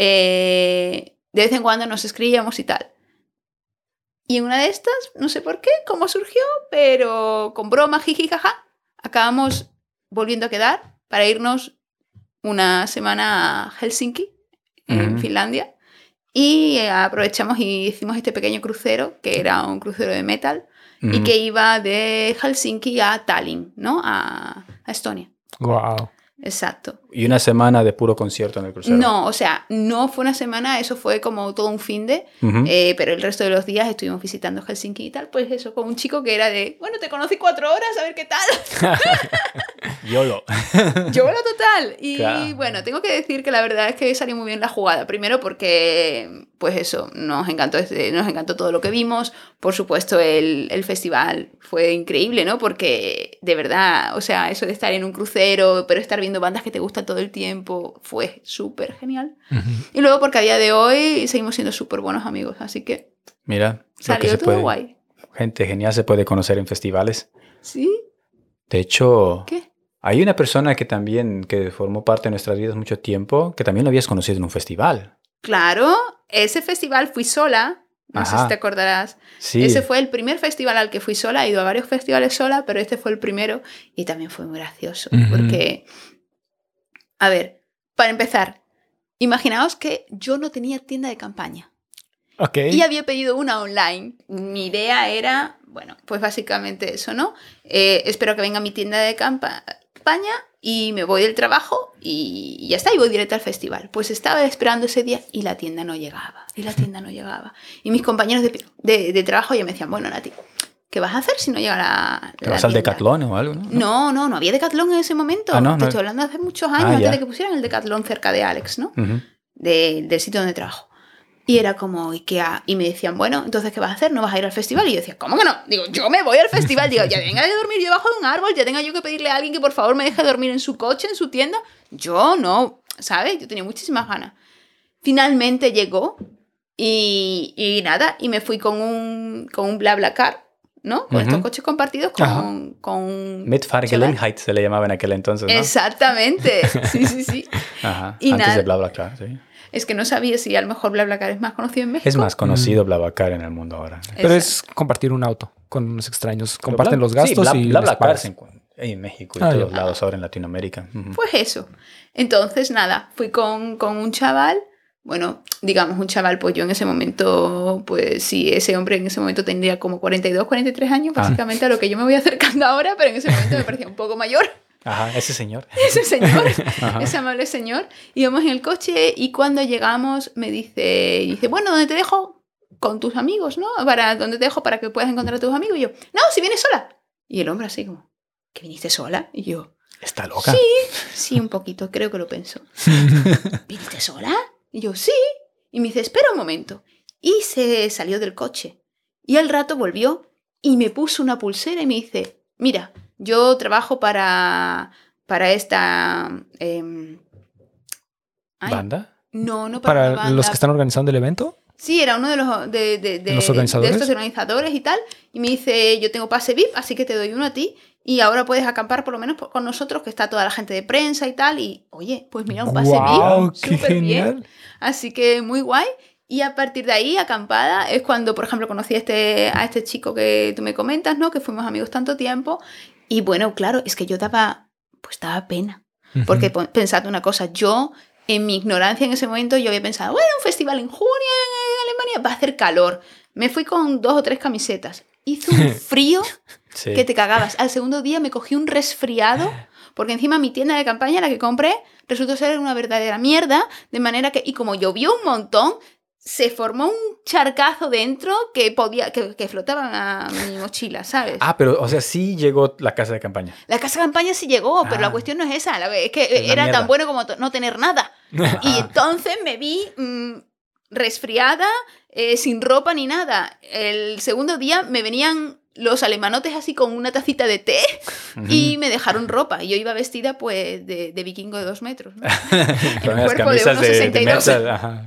eh, de vez en cuando nos escribíamos y tal. Y en una de estas, no sé por qué, cómo surgió, pero con broma, jiji, jaja, acabamos volviendo a quedar para irnos una semana a Helsinki, en. Finlandia. Y aprovechamos y hicimos este pequeño crucero, que era un crucero de metal, y que iba de Helsinki a Tallinn, ¿no? A, a Estonia. Wow. Exacto. Y una semana de puro concierto en el crucero. No, o sea, no fue una semana, eso fue como todo un fin de, eh, pero el resto de los días estuvimos visitando Helsinki y tal, pues eso, con un chico que era de, bueno, te conocí cuatro horas, a ver qué tal. YOLO. Yo lo total. Y Claro. bueno, tengo que decir que la verdad es que salió muy bien la jugada. Primero porque, pues eso, nos encantó, este- nos encantó todo lo que vimos. Por supuesto, el, el festival fue increíble, ¿no? Porque de verdad, o sea, eso de estar en un crucero, pero estar viendo bandas que te gustan todo el tiempo, fue súper genial. Y luego porque a día de hoy seguimos siendo súper buenos amigos. Así que Mira, lo que salió se todo puede. guay. Gente genial se puede conocer en festivales. ¿Sí? De hecho, ¿Qué? hay una persona que también que formó parte de nuestras vidas mucho tiempo, que también lo habías conocido en un festival. Claro, ese festival fui sola. No sé Ajá. si te acordarás. Sí. Ese fue el primer festival al que fui sola. He ido a varios festivales sola, pero este fue el primero y también fue muy gracioso. Porque, a ver, para empezar, imaginaos que yo no tenía tienda de campaña y había pedido una online. Mi idea era, bueno, pues básicamente eso, ¿no? Eh, espero que venga mi tienda de campa- campaña y me voy del trabajo y ya está, y voy directo al festival. Pues estaba esperando ese día y la tienda no llegaba, y la tienda no llegaba. Y mis compañeros de, de- de trabajo ya me decían, bueno, Nati, ¿qué vas a hacer si no llega la... ¿Te la vas al tienda?". Decathlon o algo? ¿no? No, no, no había Decatlón en ese momento. Ah, no, Te no. estoy hablando de hace muchos años, Ah, antes ya. de que pusieran el Decatlón cerca de Alex, ¿no? Ujú. de- del sitio donde trabajo. Y era como, ¿y qué ha-?" Y me decían, bueno, entonces, ¿qué vas a hacer? ¿No vas a ir al festival? Y yo decía, ¿cómo que no? Digo, yo me voy al festival. Digo, ya venga de dormir yo debajo de un árbol, ya tenga yo que pedirle a alguien que por favor me deje dormir en su coche, en su tienda. Yo no, ¿sabes? Yo tenía muchísimas ganas. Finalmente llegó y, y nada, y me fui con un, con un BlaBlaCar, ¿no? Con Ujú. estos coches compartidos con, con Mitfahrgelegenheit se le llamaba en aquel entonces, ¿no? Exactamente, sí, sí, sí. Ajá. Y Antes nada. de BlaBlaCar, sí. Es que no sabía si a lo mejor BlaBlaCar es más conocido en México. Es más conocido BlaBlaCar en el mundo ahora. Pero Exacto. es compartir un auto con unos extraños. Comparten Bla- los gastos sí, Bla- y BlaBlaCar se encuentra en México y Ah, todos lados ahora en Latinoamérica. Ujú. Pues eso. Entonces, nada, fui con, con un chaval, bueno, digamos un chaval, pues yo en ese momento, pues sí, ese hombre en ese momento tendría como 42, 43 años, Ah. básicamente a lo que yo me voy acercando ahora, pero en ese momento me parecía un poco mayor Ajá, ese señor. ese señor, Ajá. ese amable señor. Íbamos en el coche y cuando llegamos me dice, dice, bueno, ¿dónde te dejo? Con tus amigos, ¿no? Para, ¿Dónde te dejo para que puedas encontrar a tus amigos? Y yo, no, si vienes sola. Y el hombre así como, ¿que viniste sola? Y yo, Está loca. Sí, sí, un poquito, creo que lo pensó. ¿Viniste sola? Y yo, sí. Y me dice, espera un momento. Y se salió del coche. Y al rato volvió y me puso una pulsera y me dice, mira, yo trabajo para, para esta... ay, ¿Banda? No, no para, Para banda. los que están organizando el evento. Sí, era uno de los, de, de- de- ¿Los organizadores? de estos organizadores y tal. Y me dice, yo tengo pase VIP, así que te doy uno a ti. Y ahora puedes acampar por lo menos con nosotros, que está toda la gente de prensa y tal. Y, oye, pues mira, un pase ¡Guau! VIP. ¡Qué súper bien. Así que muy guay. Y a partir de ahí, acampada, es cuando, por ejemplo, conocí a este, a este chico que tú me comentas, ¿no? Que fuimos amigos tanto tiempo. Y bueno, claro, es que yo daba, pues daba pena. Porque po- pensad una cosa, yo en mi ignorancia en ese momento yo había pensado, bueno, un festival en junio en Alemania va a hacer calor. Me fui con dos o tres camisetas. Hizo un frío Sí. que te cagabas. Al segundo día me cogí un resfriado porque encima mi tienda de campaña, la que compré, resultó ser una verdadera mierda, de manera que, y como llovió un montón, se formó un charcazo dentro que podía, que, que flotaba a mi mochila, ¿sabes? Ah, pero, o sea, sí llegó la casa de campaña. La casa de campaña sí llegó, pero Ah. la cuestión no es esa, la- es que Es era tan bueno como no tener nada. Y Ah. entonces me vi mm, resfriada, eh, sin ropa ni nada. El segundo día me venían los alemanotes así con una tacita de té y me dejaron ropa. Y yo iba vestida pues de, de vikingo de dos metros. ¿no? Con el cuerpo de camisas de, de 1,62. metal. Ajá.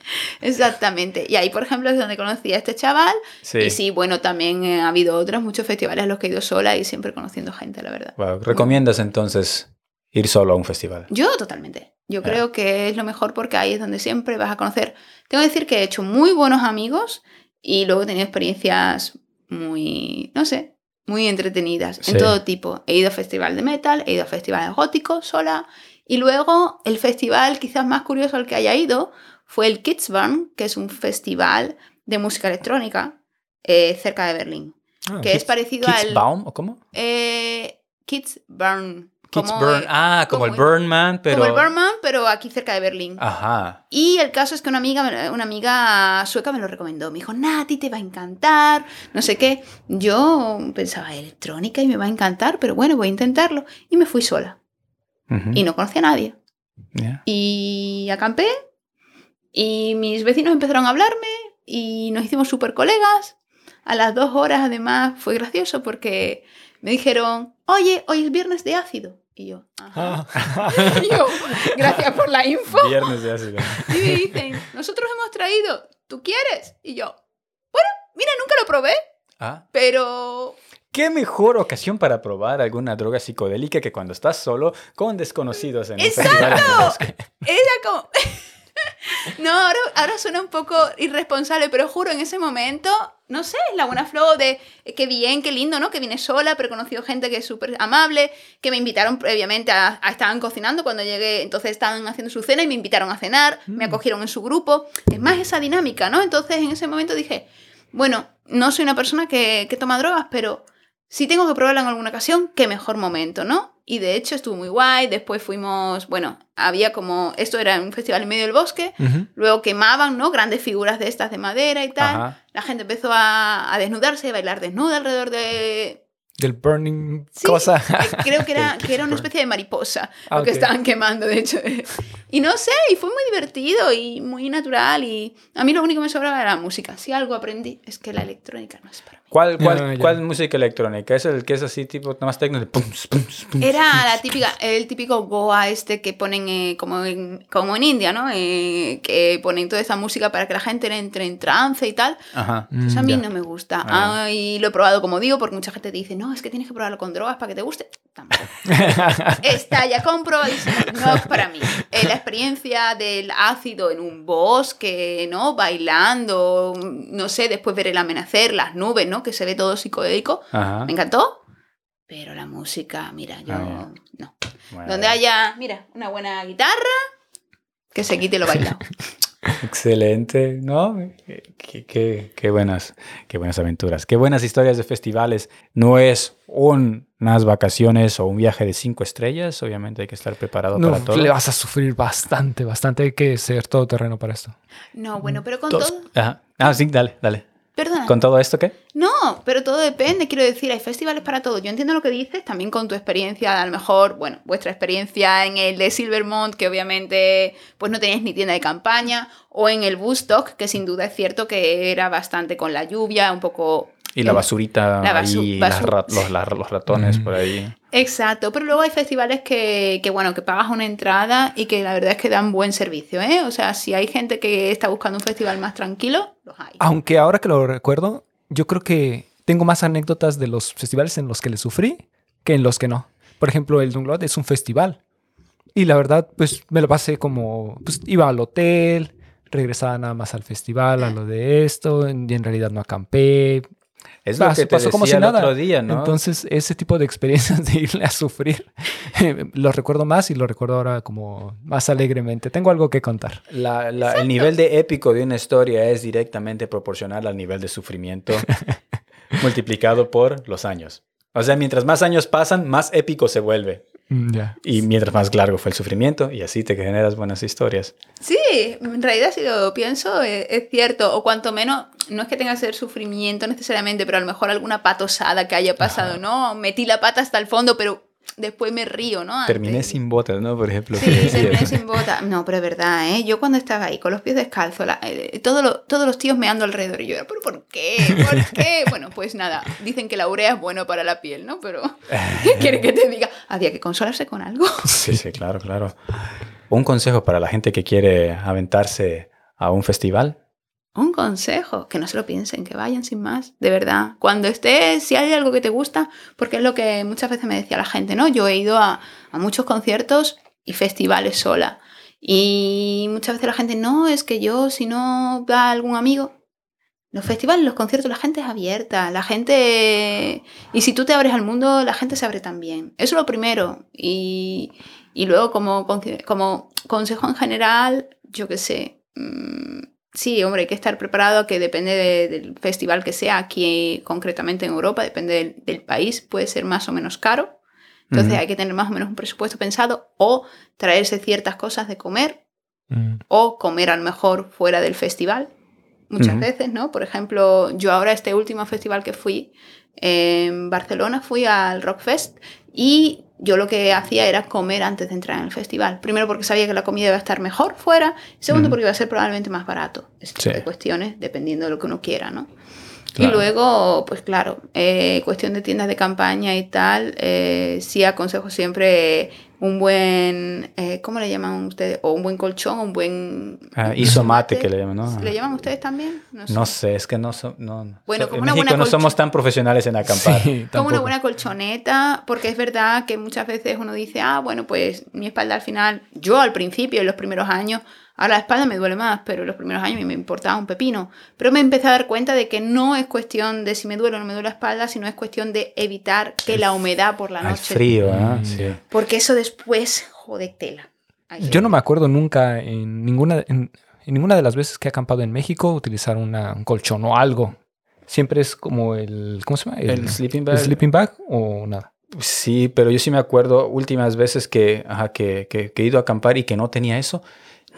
Exactamente. Y ahí, por ejemplo, es donde conocí a este chaval. Sí. Y sí, bueno, también eh, ha habido otros, muchos festivales a los que he ido sola y siempre conociendo gente, la verdad. Wow. ¿Recomiendas entonces ir solo a un festival? Yo totalmente. Yo creo que es lo mejor porque ahí es donde siempre vas a conocer. Tengo que decir que he hecho muy buenos amigos y luego he tenido experiencias muy, no sé, muy entretenidas Sí. en todo tipo. He ido a festival de metal, he ido a festivales góticos sola y luego el festival quizás más curioso al que haya ido fue el Kidsburn, que es un festival de música electrónica eh, cerca de Berlín, Ah, que es parecido al ¿Kidsbaum o cómo? eh, Kidsburn. como, Kidsburn. eh, Ah, como, como el Burn Man, pero... como el Burman, pero aquí cerca de Berlín. Ajá. Y el caso es que una amiga, una amiga sueca me lo recomendó. Me dijo, Nati, te va a encantar. No sé qué. Yo pensaba, electrónica y me va a encantar, pero bueno, voy a intentarlo. Y me fui sola. Y no conocía a nadie. Y acampé. Y mis vecinos empezaron a hablarme. Y nos hicimos súper colegas. A las dos horas, además, fue gracioso porque me dijeron, oye, hoy es viernes de ácido. Y yo, ajá. Ah. Y yo, gracias por la info. Viernes de ácido. Y me dicen, nosotros hemos traído, ¿tú quieres? Y yo, bueno, mira, nunca lo probé, Ah. pero ¿Qué mejor ocasión para probar alguna droga psicodélica que cuando estás solo con desconocidos en un ¡Exacto! festival era como... no, ahora, ahora suena un poco irresponsable, pero juro, en ese momento, no sé, la buena flow de eh, qué bien, qué lindo, ¿no? Que vine sola, pero he conocido gente que es súper amable, que me invitaron previamente a, a- Estaban cocinando cuando llegué, entonces estaban haciendo su cena y me invitaron a cenar, me Mm. acogieron en su grupo. Es más esa dinámica, ¿no? Entonces en ese momento dije, bueno, no soy una persona que, que toma drogas, pero si tengo que probarla en alguna ocasión, qué mejor momento, ¿no? Y de hecho estuvo muy guay, después fuimos, bueno, había como, esto era un festival en medio del bosque, Ujú. luego quemaban, ¿no? Grandes figuras de estas de madera y tal. Ajá. La gente empezó a, a desnudarse, a bailar desnuda alrededor de... Del burning Sí, cosa. eh, Creo que era, que era una especie de mariposa Ah, lo que ok. estaban quemando, de hecho. Y no sé, y fue muy divertido y muy natural. Y a mí lo único que me sobraba era la música. Si algo aprendí es que la electrónica no es para. ¿Cuál, cuál, ya. cuál música electrónica? ¿Es el que es así tipo más técnico? pum, pum, pum? Era la típica, el típico Goa este que ponen eh, como, en, como en India, ¿no? Eh, que ponen toda esa música para que la gente entre en trance y tal. Ajá. Pues a Mm, mí ya. no me gusta. Ah. Ah, y lo he probado como digo, porque mucha gente te dice, no, es que tienes que probarlo con drogas para que te guste. Tampoco. Está ya comprobadísimo. No es para mí. Eh, la experiencia del ácido en un bosque, ¿no? Bailando, no sé, después ver el amanecer, las nubes, ¿no? Que se ve todo psicodélico. Ajá. Me encantó. Pero la música, mira, yo Ah, no. Bueno, Donde haya, mira, una buena guitarra, que se quite lo bailado. Excelente, ¿no? Qué, qué- qué buenas, qué buenas aventuras, qué buenas historias de festivales. No es un- unas vacaciones o un viaje de cinco estrellas, obviamente hay que estar preparado No, para todo. le vas a sufrir bastante, bastante. Hay que ser todoterreno para esto. No, bueno, pero con Dos- todo. Ajá. Ah, sí, dale, dale. Perdona. ¿Con todo esto qué? No, pero todo depende, quiero decir, hay festivales para todo. Yo entiendo lo que dices, también con tu experiencia, a lo mejor, bueno, vuestra experiencia en el de Silvermont, que obviamente pues no teníais ni tienda de campaña, o en el Woodstock, que sin duda es cierto que era bastante con la lluvia, un poco... Y la basurita La basu- ahí, las basu- ra- los, la- los ratones Mm. por ahí. Exacto, pero luego hay festivales que, que, bueno, que pagas una entrada y que la verdad es que dan buen servicio, ¿eh? O sea, si hay gente que está buscando un festival más tranquilo, los hay. Aunque ahora que lo recuerdo, yo creo que tengo más anécdotas de los festivales en los que le sufrí que en los que no. Por ejemplo, el Dunglot es un festival. Y la verdad, pues me lo pasé como, pues iba al hotel, regresaba nada más al festival, a lo de esto, y en realidad no acampé, Es lo que te pasó como si decía el nada. otro día, ¿no? Entonces, ese tipo de experiencias de irle a sufrir, lo recuerdo más y lo recuerdo ahora como más alegremente. Tengo algo que contar. La- la- el nivel de épico de una historia es directamente proporcional al nivel de sufrimiento multiplicado por los años. O sea, mientras más años pasan, más épico se vuelve. Mm. Y mientras más largo fue el sufrimiento, y así te generas buenas historias. Sí, en realidad si lo pienso es, es cierto, o cuanto menos, no es que tenga que ser sufrimiento necesariamente, pero a lo mejor alguna patosada que haya pasado, ¿no? Metí la pata hasta el fondo, pero después me río, ¿no? Terminé sin botas, ¿no? Por ejemplo. Sí, terminé sin bota. No, pero es verdad, ¿eh? Yo cuando estaba ahí con los pies descalzos, la- eh, todo lo- todos los tíos meando alrededor. Y yo era, ¿pero por qué? ¿Por qué? Bueno, pues nada, dicen que la urea es bueno para la piel, ¿no? Pero, ¿qué quiere que te diga? Había que consolarse con algo. Sí, sí, claro, claro. Un consejo para la gente que quiere aventarse a un festival. Un consejo, que no se lo piensen, que vayan sin más, de verdad. Cuando estés, si hay algo que te gusta, porque es lo que muchas veces me decía la gente, ¿no? Yo he ido a, muchos conciertos y festivales sola. Y muchas veces la gente, no, es que yo, si no va algún amigo, los festivales, los conciertos, la gente es abierta, la gente... Y si tú te abres al mundo, la gente se abre también. Eso es lo primero. Y, y luego como, como consejo en general, yo qué sé. mm, Sí, hombre, hay que estar preparado, que depende de- del festival que sea, aquí concretamente en Europa, depende del, del país, puede ser más o menos caro. Entonces hay que tener más o menos un presupuesto pensado o traerse ciertas cosas de comer Mm. o comer a lo mejor fuera del festival, muchas veces, ¿no? Por ejemplo, yo ahora este último festival que fui en Barcelona, fui al Rockfest y yo lo que hacía era comer antes de entrar en el festival. Primero porque sabía que la comida iba a estar mejor fuera, segundo porque iba a ser probablemente más barato. Ese tipo Sí. de cuestiones, dependiendo de lo que uno quiera, ¿no? Claro. Y luego, pues claro, eh, cuestión de tiendas de campaña y tal, eh, sí aconsejo siempre un buen, eh, ¿cómo le llaman ustedes? O un buen colchón, un buen... Ah, isomate, que le llaman, ¿no? ¿Le llaman ustedes también? No sé. No sé, es que no so- no, Bueno, como en una México buena no somos tan profesionales en acampar. Sí, Como una buena colchoneta, porque es verdad que muchas veces uno dice, ah, bueno, pues mi espalda al final, yo al principio, en los primeros años, ahora la espalda me duele más, pero en los primeros años a mí me importaba un pepino. Pero me empecé a dar cuenta de que no es cuestión de si me duele o no me duele la espalda, sino es cuestión de evitar que la humedad por la noche. frío, ¿ah? Mm. Sí. Porque eso después jode tela. Ay, Yo no me acuerdo nunca en ninguna, en, en ninguna de las veces que he acampado en México utilizar una- un colchón o algo. Siempre es como el, ¿cómo se llama? El sleeping el bag. sleeping bag o nada. Sí, pero yo sí me acuerdo últimas veces que, ajá, que, que- que he ido a acampar y que no tenía eso.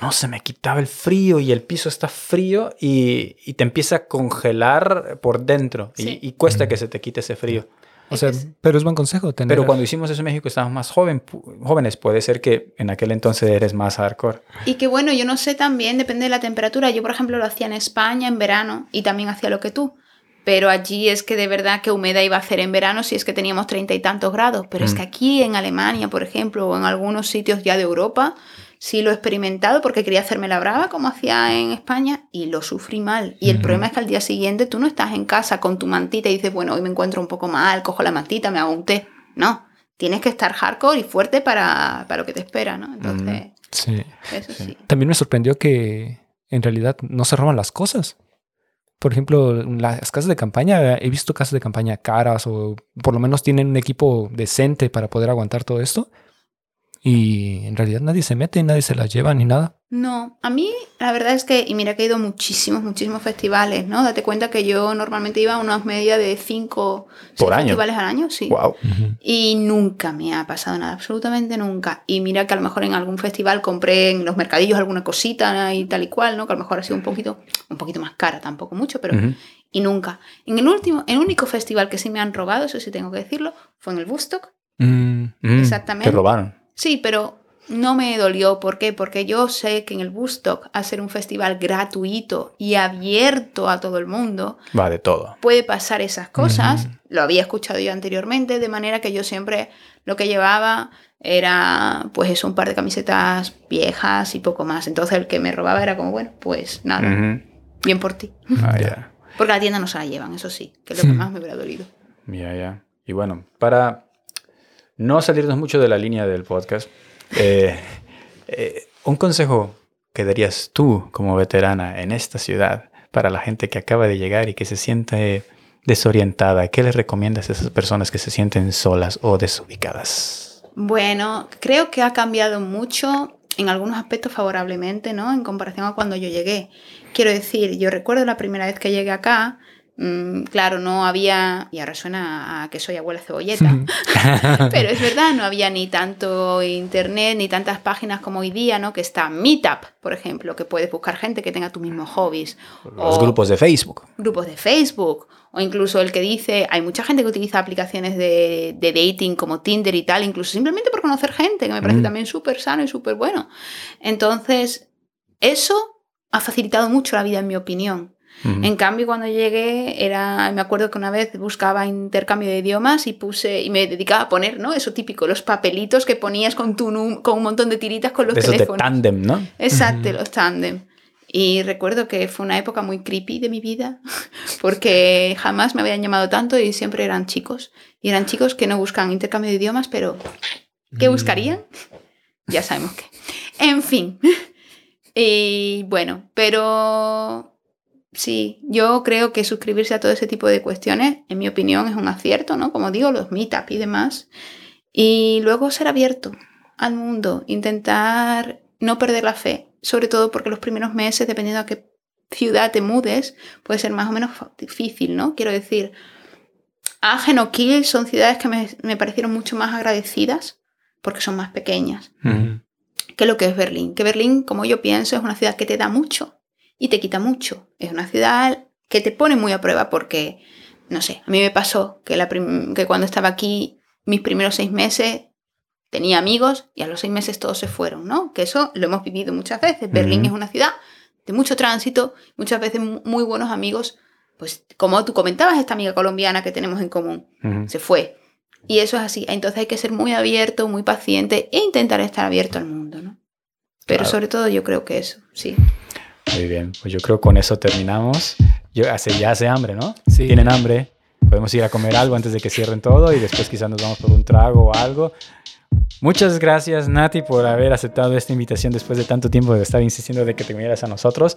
No se me quitaba el frío y el piso está frío y, y te empieza a congelar por dentro y- Sí. y, cuesta Mm. que se te quite ese frío. O Es sea, es- pero es buen consejo tener. Pero cuando hicimos eso en México estábamos más joven, jóvenes. Puede ser que en aquel entonces eres más hardcore. Y que bueno, yo no sé también, depende de la temperatura. Yo, por ejemplo, lo hacía en España en verano y también hacía lo que tú. Pero allí es que de verdad que humedad iba a hacer en verano si es que teníamos treinta y tantos grados. Pero es Mm. que aquí en Alemania, por ejemplo, o en algunos sitios ya de Europa, sí lo he experimentado porque quería hacerme la brava como hacía en España y lo sufrí mal. Y el problema es que al día siguiente tú no estás en casa con tu mantita y dices, bueno, hoy me encuentro un poco mal, cojo la mantita, me hago un té. No, tienes que estar hardcore y fuerte para, para lo que te espera, ¿no? Entonces, Sí. eso sí. También me sorprendió que en realidad no se roban las cosas. Por ejemplo, las casas de campaña, he visto casas de campaña caras o por lo menos tienen un equipo decente para poder aguantar todo esto. Y en realidad nadie se mete, nadie se las lleva ni nada. No, a mí la verdad es que, y mira que he ido a muchísimos, muchísimos festivales, ¿no? Date cuenta que yo normalmente iba a unas medias de cinco Por seis año. festivales al año, sí. Wow. Y nunca me ha pasado nada, absolutamente nunca. Y mira que a lo mejor en algún festival compré en los mercadillos alguna cosita y tal y cual, ¿no? Que a lo mejor ha sido un poquito, un poquito más cara, tampoco mucho, pero y nunca. En el último, el único festival que sí me han robado, eso sí tengo que decirlo, fue en el Woodstock. Mm, Mm, Exactamente. Te robaron. Sí, pero no me dolió. ¿Por qué? Porque yo sé que en el Bustock, al ser un festival gratuito y abierto a todo el mundo, Va de todo. puede pasar esas cosas. Lo había escuchado yo anteriormente, de manera que yo siempre lo que llevaba era pues eso, un par de camisetas viejas y poco más. Entonces el que me robaba era como, bueno, pues nada, bien por ti. Ah, ya. Porque a la tienda no se la llevan, eso sí, que es lo que Hmm. más me hubiera dolido. Ya, ya. Y bueno, para no salirnos mucho de la línea del podcast, eh, eh, un consejo que darías tú como veterana en esta ciudad para la gente que acaba de llegar y que se siente desorientada, ¿qué les recomiendas a esas personas que se sienten solas o desubicadas? Bueno, creo que ha cambiado mucho en algunos aspectos favorablemente, ¿no? En comparación a cuando yo llegué. Quiero decir, yo recuerdo la primera vez que llegué acá, claro, no había, y ahora suena a que soy abuela cebolleta, pero es verdad, no había ni tanto internet, ni tantas páginas como hoy día, ¿no? Que está Meetup, por ejemplo, que puedes buscar gente que tenga tus mismos hobbies. Los O- grupos de Facebook. grupos de Facebook o incluso el que dice, hay mucha gente que utiliza aplicaciones de, de dating como Tinder y tal, incluso simplemente por conocer gente, que me parece Mm. también súper sano y súper bueno. Entonces, eso ha facilitado mucho la vida, en mi opinión. En cambio, cuando llegué, era, me acuerdo que una vez buscaba intercambio de idiomas y puse y me dedicaba a poner, ¿no? Eso típico, los papelitos que ponías con tu con un montón de tiritas con los De esos de teléfonos. tándem, ¿no? Exacto, los tándem. Y recuerdo que fue una época muy creepy de mi vida, porque jamás me habían llamado tanto y siempre eran chicos. Y eran chicos que no buscan intercambio de idiomas, pero ¿qué Mm. buscarían? Ya sabemos qué. En fin. Y bueno, pero sí, yo creo que suscribirse a todo ese tipo de cuestiones, en mi opinión, es un acierto, ¿no? Como digo, los meetup y demás. Y luego ser abierto al mundo, intentar no perder la fe, sobre todo porque los primeros meses, dependiendo a qué ciudad te mudes, puede ser más o menos difícil, ¿no? Quiero decir, Agen o Kiel son ciudades que me, me parecieron mucho más agradecidas porque son más pequeñas que lo que es Berlín. Que Berlín, como yo pienso, es una ciudad que te da mucho y te quita mucho. Es una ciudad que te pone muy a prueba porque, no sé, a mí me pasó que, la que cuando estaba aquí, mis primeros seis meses, tenía amigos y a los seis meses todos se fueron, ¿no? Que eso lo hemos vivido muchas veces. Berlín es una ciudad de mucho tránsito, muchas veces mu- muy buenos amigos. Pues como tú comentabas, esta amiga colombiana que tenemos en común se fue. Y eso es así. Entonces hay que ser muy abierto, muy paciente e intentar estar abierto al mundo, ¿no? Pero Claro. sobre todo yo creo que eso, sí. Muy bien, pues yo creo con eso terminamos. Yo, hace, ya hace hambre, ¿no? Sí. Tienen hambre. Podemos ir a comer algo antes de que cierren todo y después quizás nos vamos por un trago o algo. Muchas gracias Nati por haber aceptado esta invitación después de tanto tiempo de estar insistiendo de que te unieras a nosotros.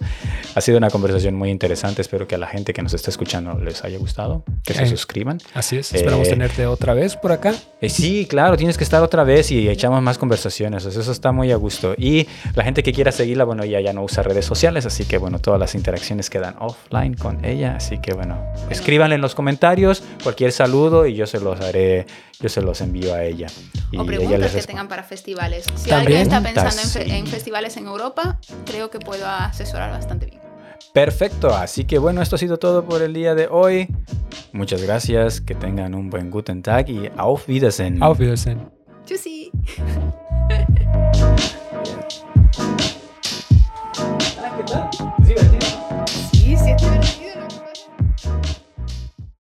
Ha sido una conversación muy interesante. Espero que a la gente que nos está escuchando les haya gustado, que se suscriban. Así es. Esperamos Eh, tenerte otra vez por acá. Eh, sí, claro, tienes que estar otra vez y echamos más conversaciones. eso está muy a gusto. Y la gente que quiera seguirla, bueno, ella ya no usa redes sociales, así que bueno, todas las interacciones quedan offline con ella. Así que bueno, escríbanle en los comentarios cualquier saludo y yo se los haré, yo se los envío a ella. Y O ella preguntas les que tengan para festivales. Si También. alguien está pensando en, fe- en festivales en Europa, creo que puedo asesorar bastante bien. Perfecto, así que bueno, esto ha sido todo por el día de hoy. Muchas gracias, que tengan un buen Guten Tag y auf Wiedersehen. Auf Wiedersehen. Tschüssi.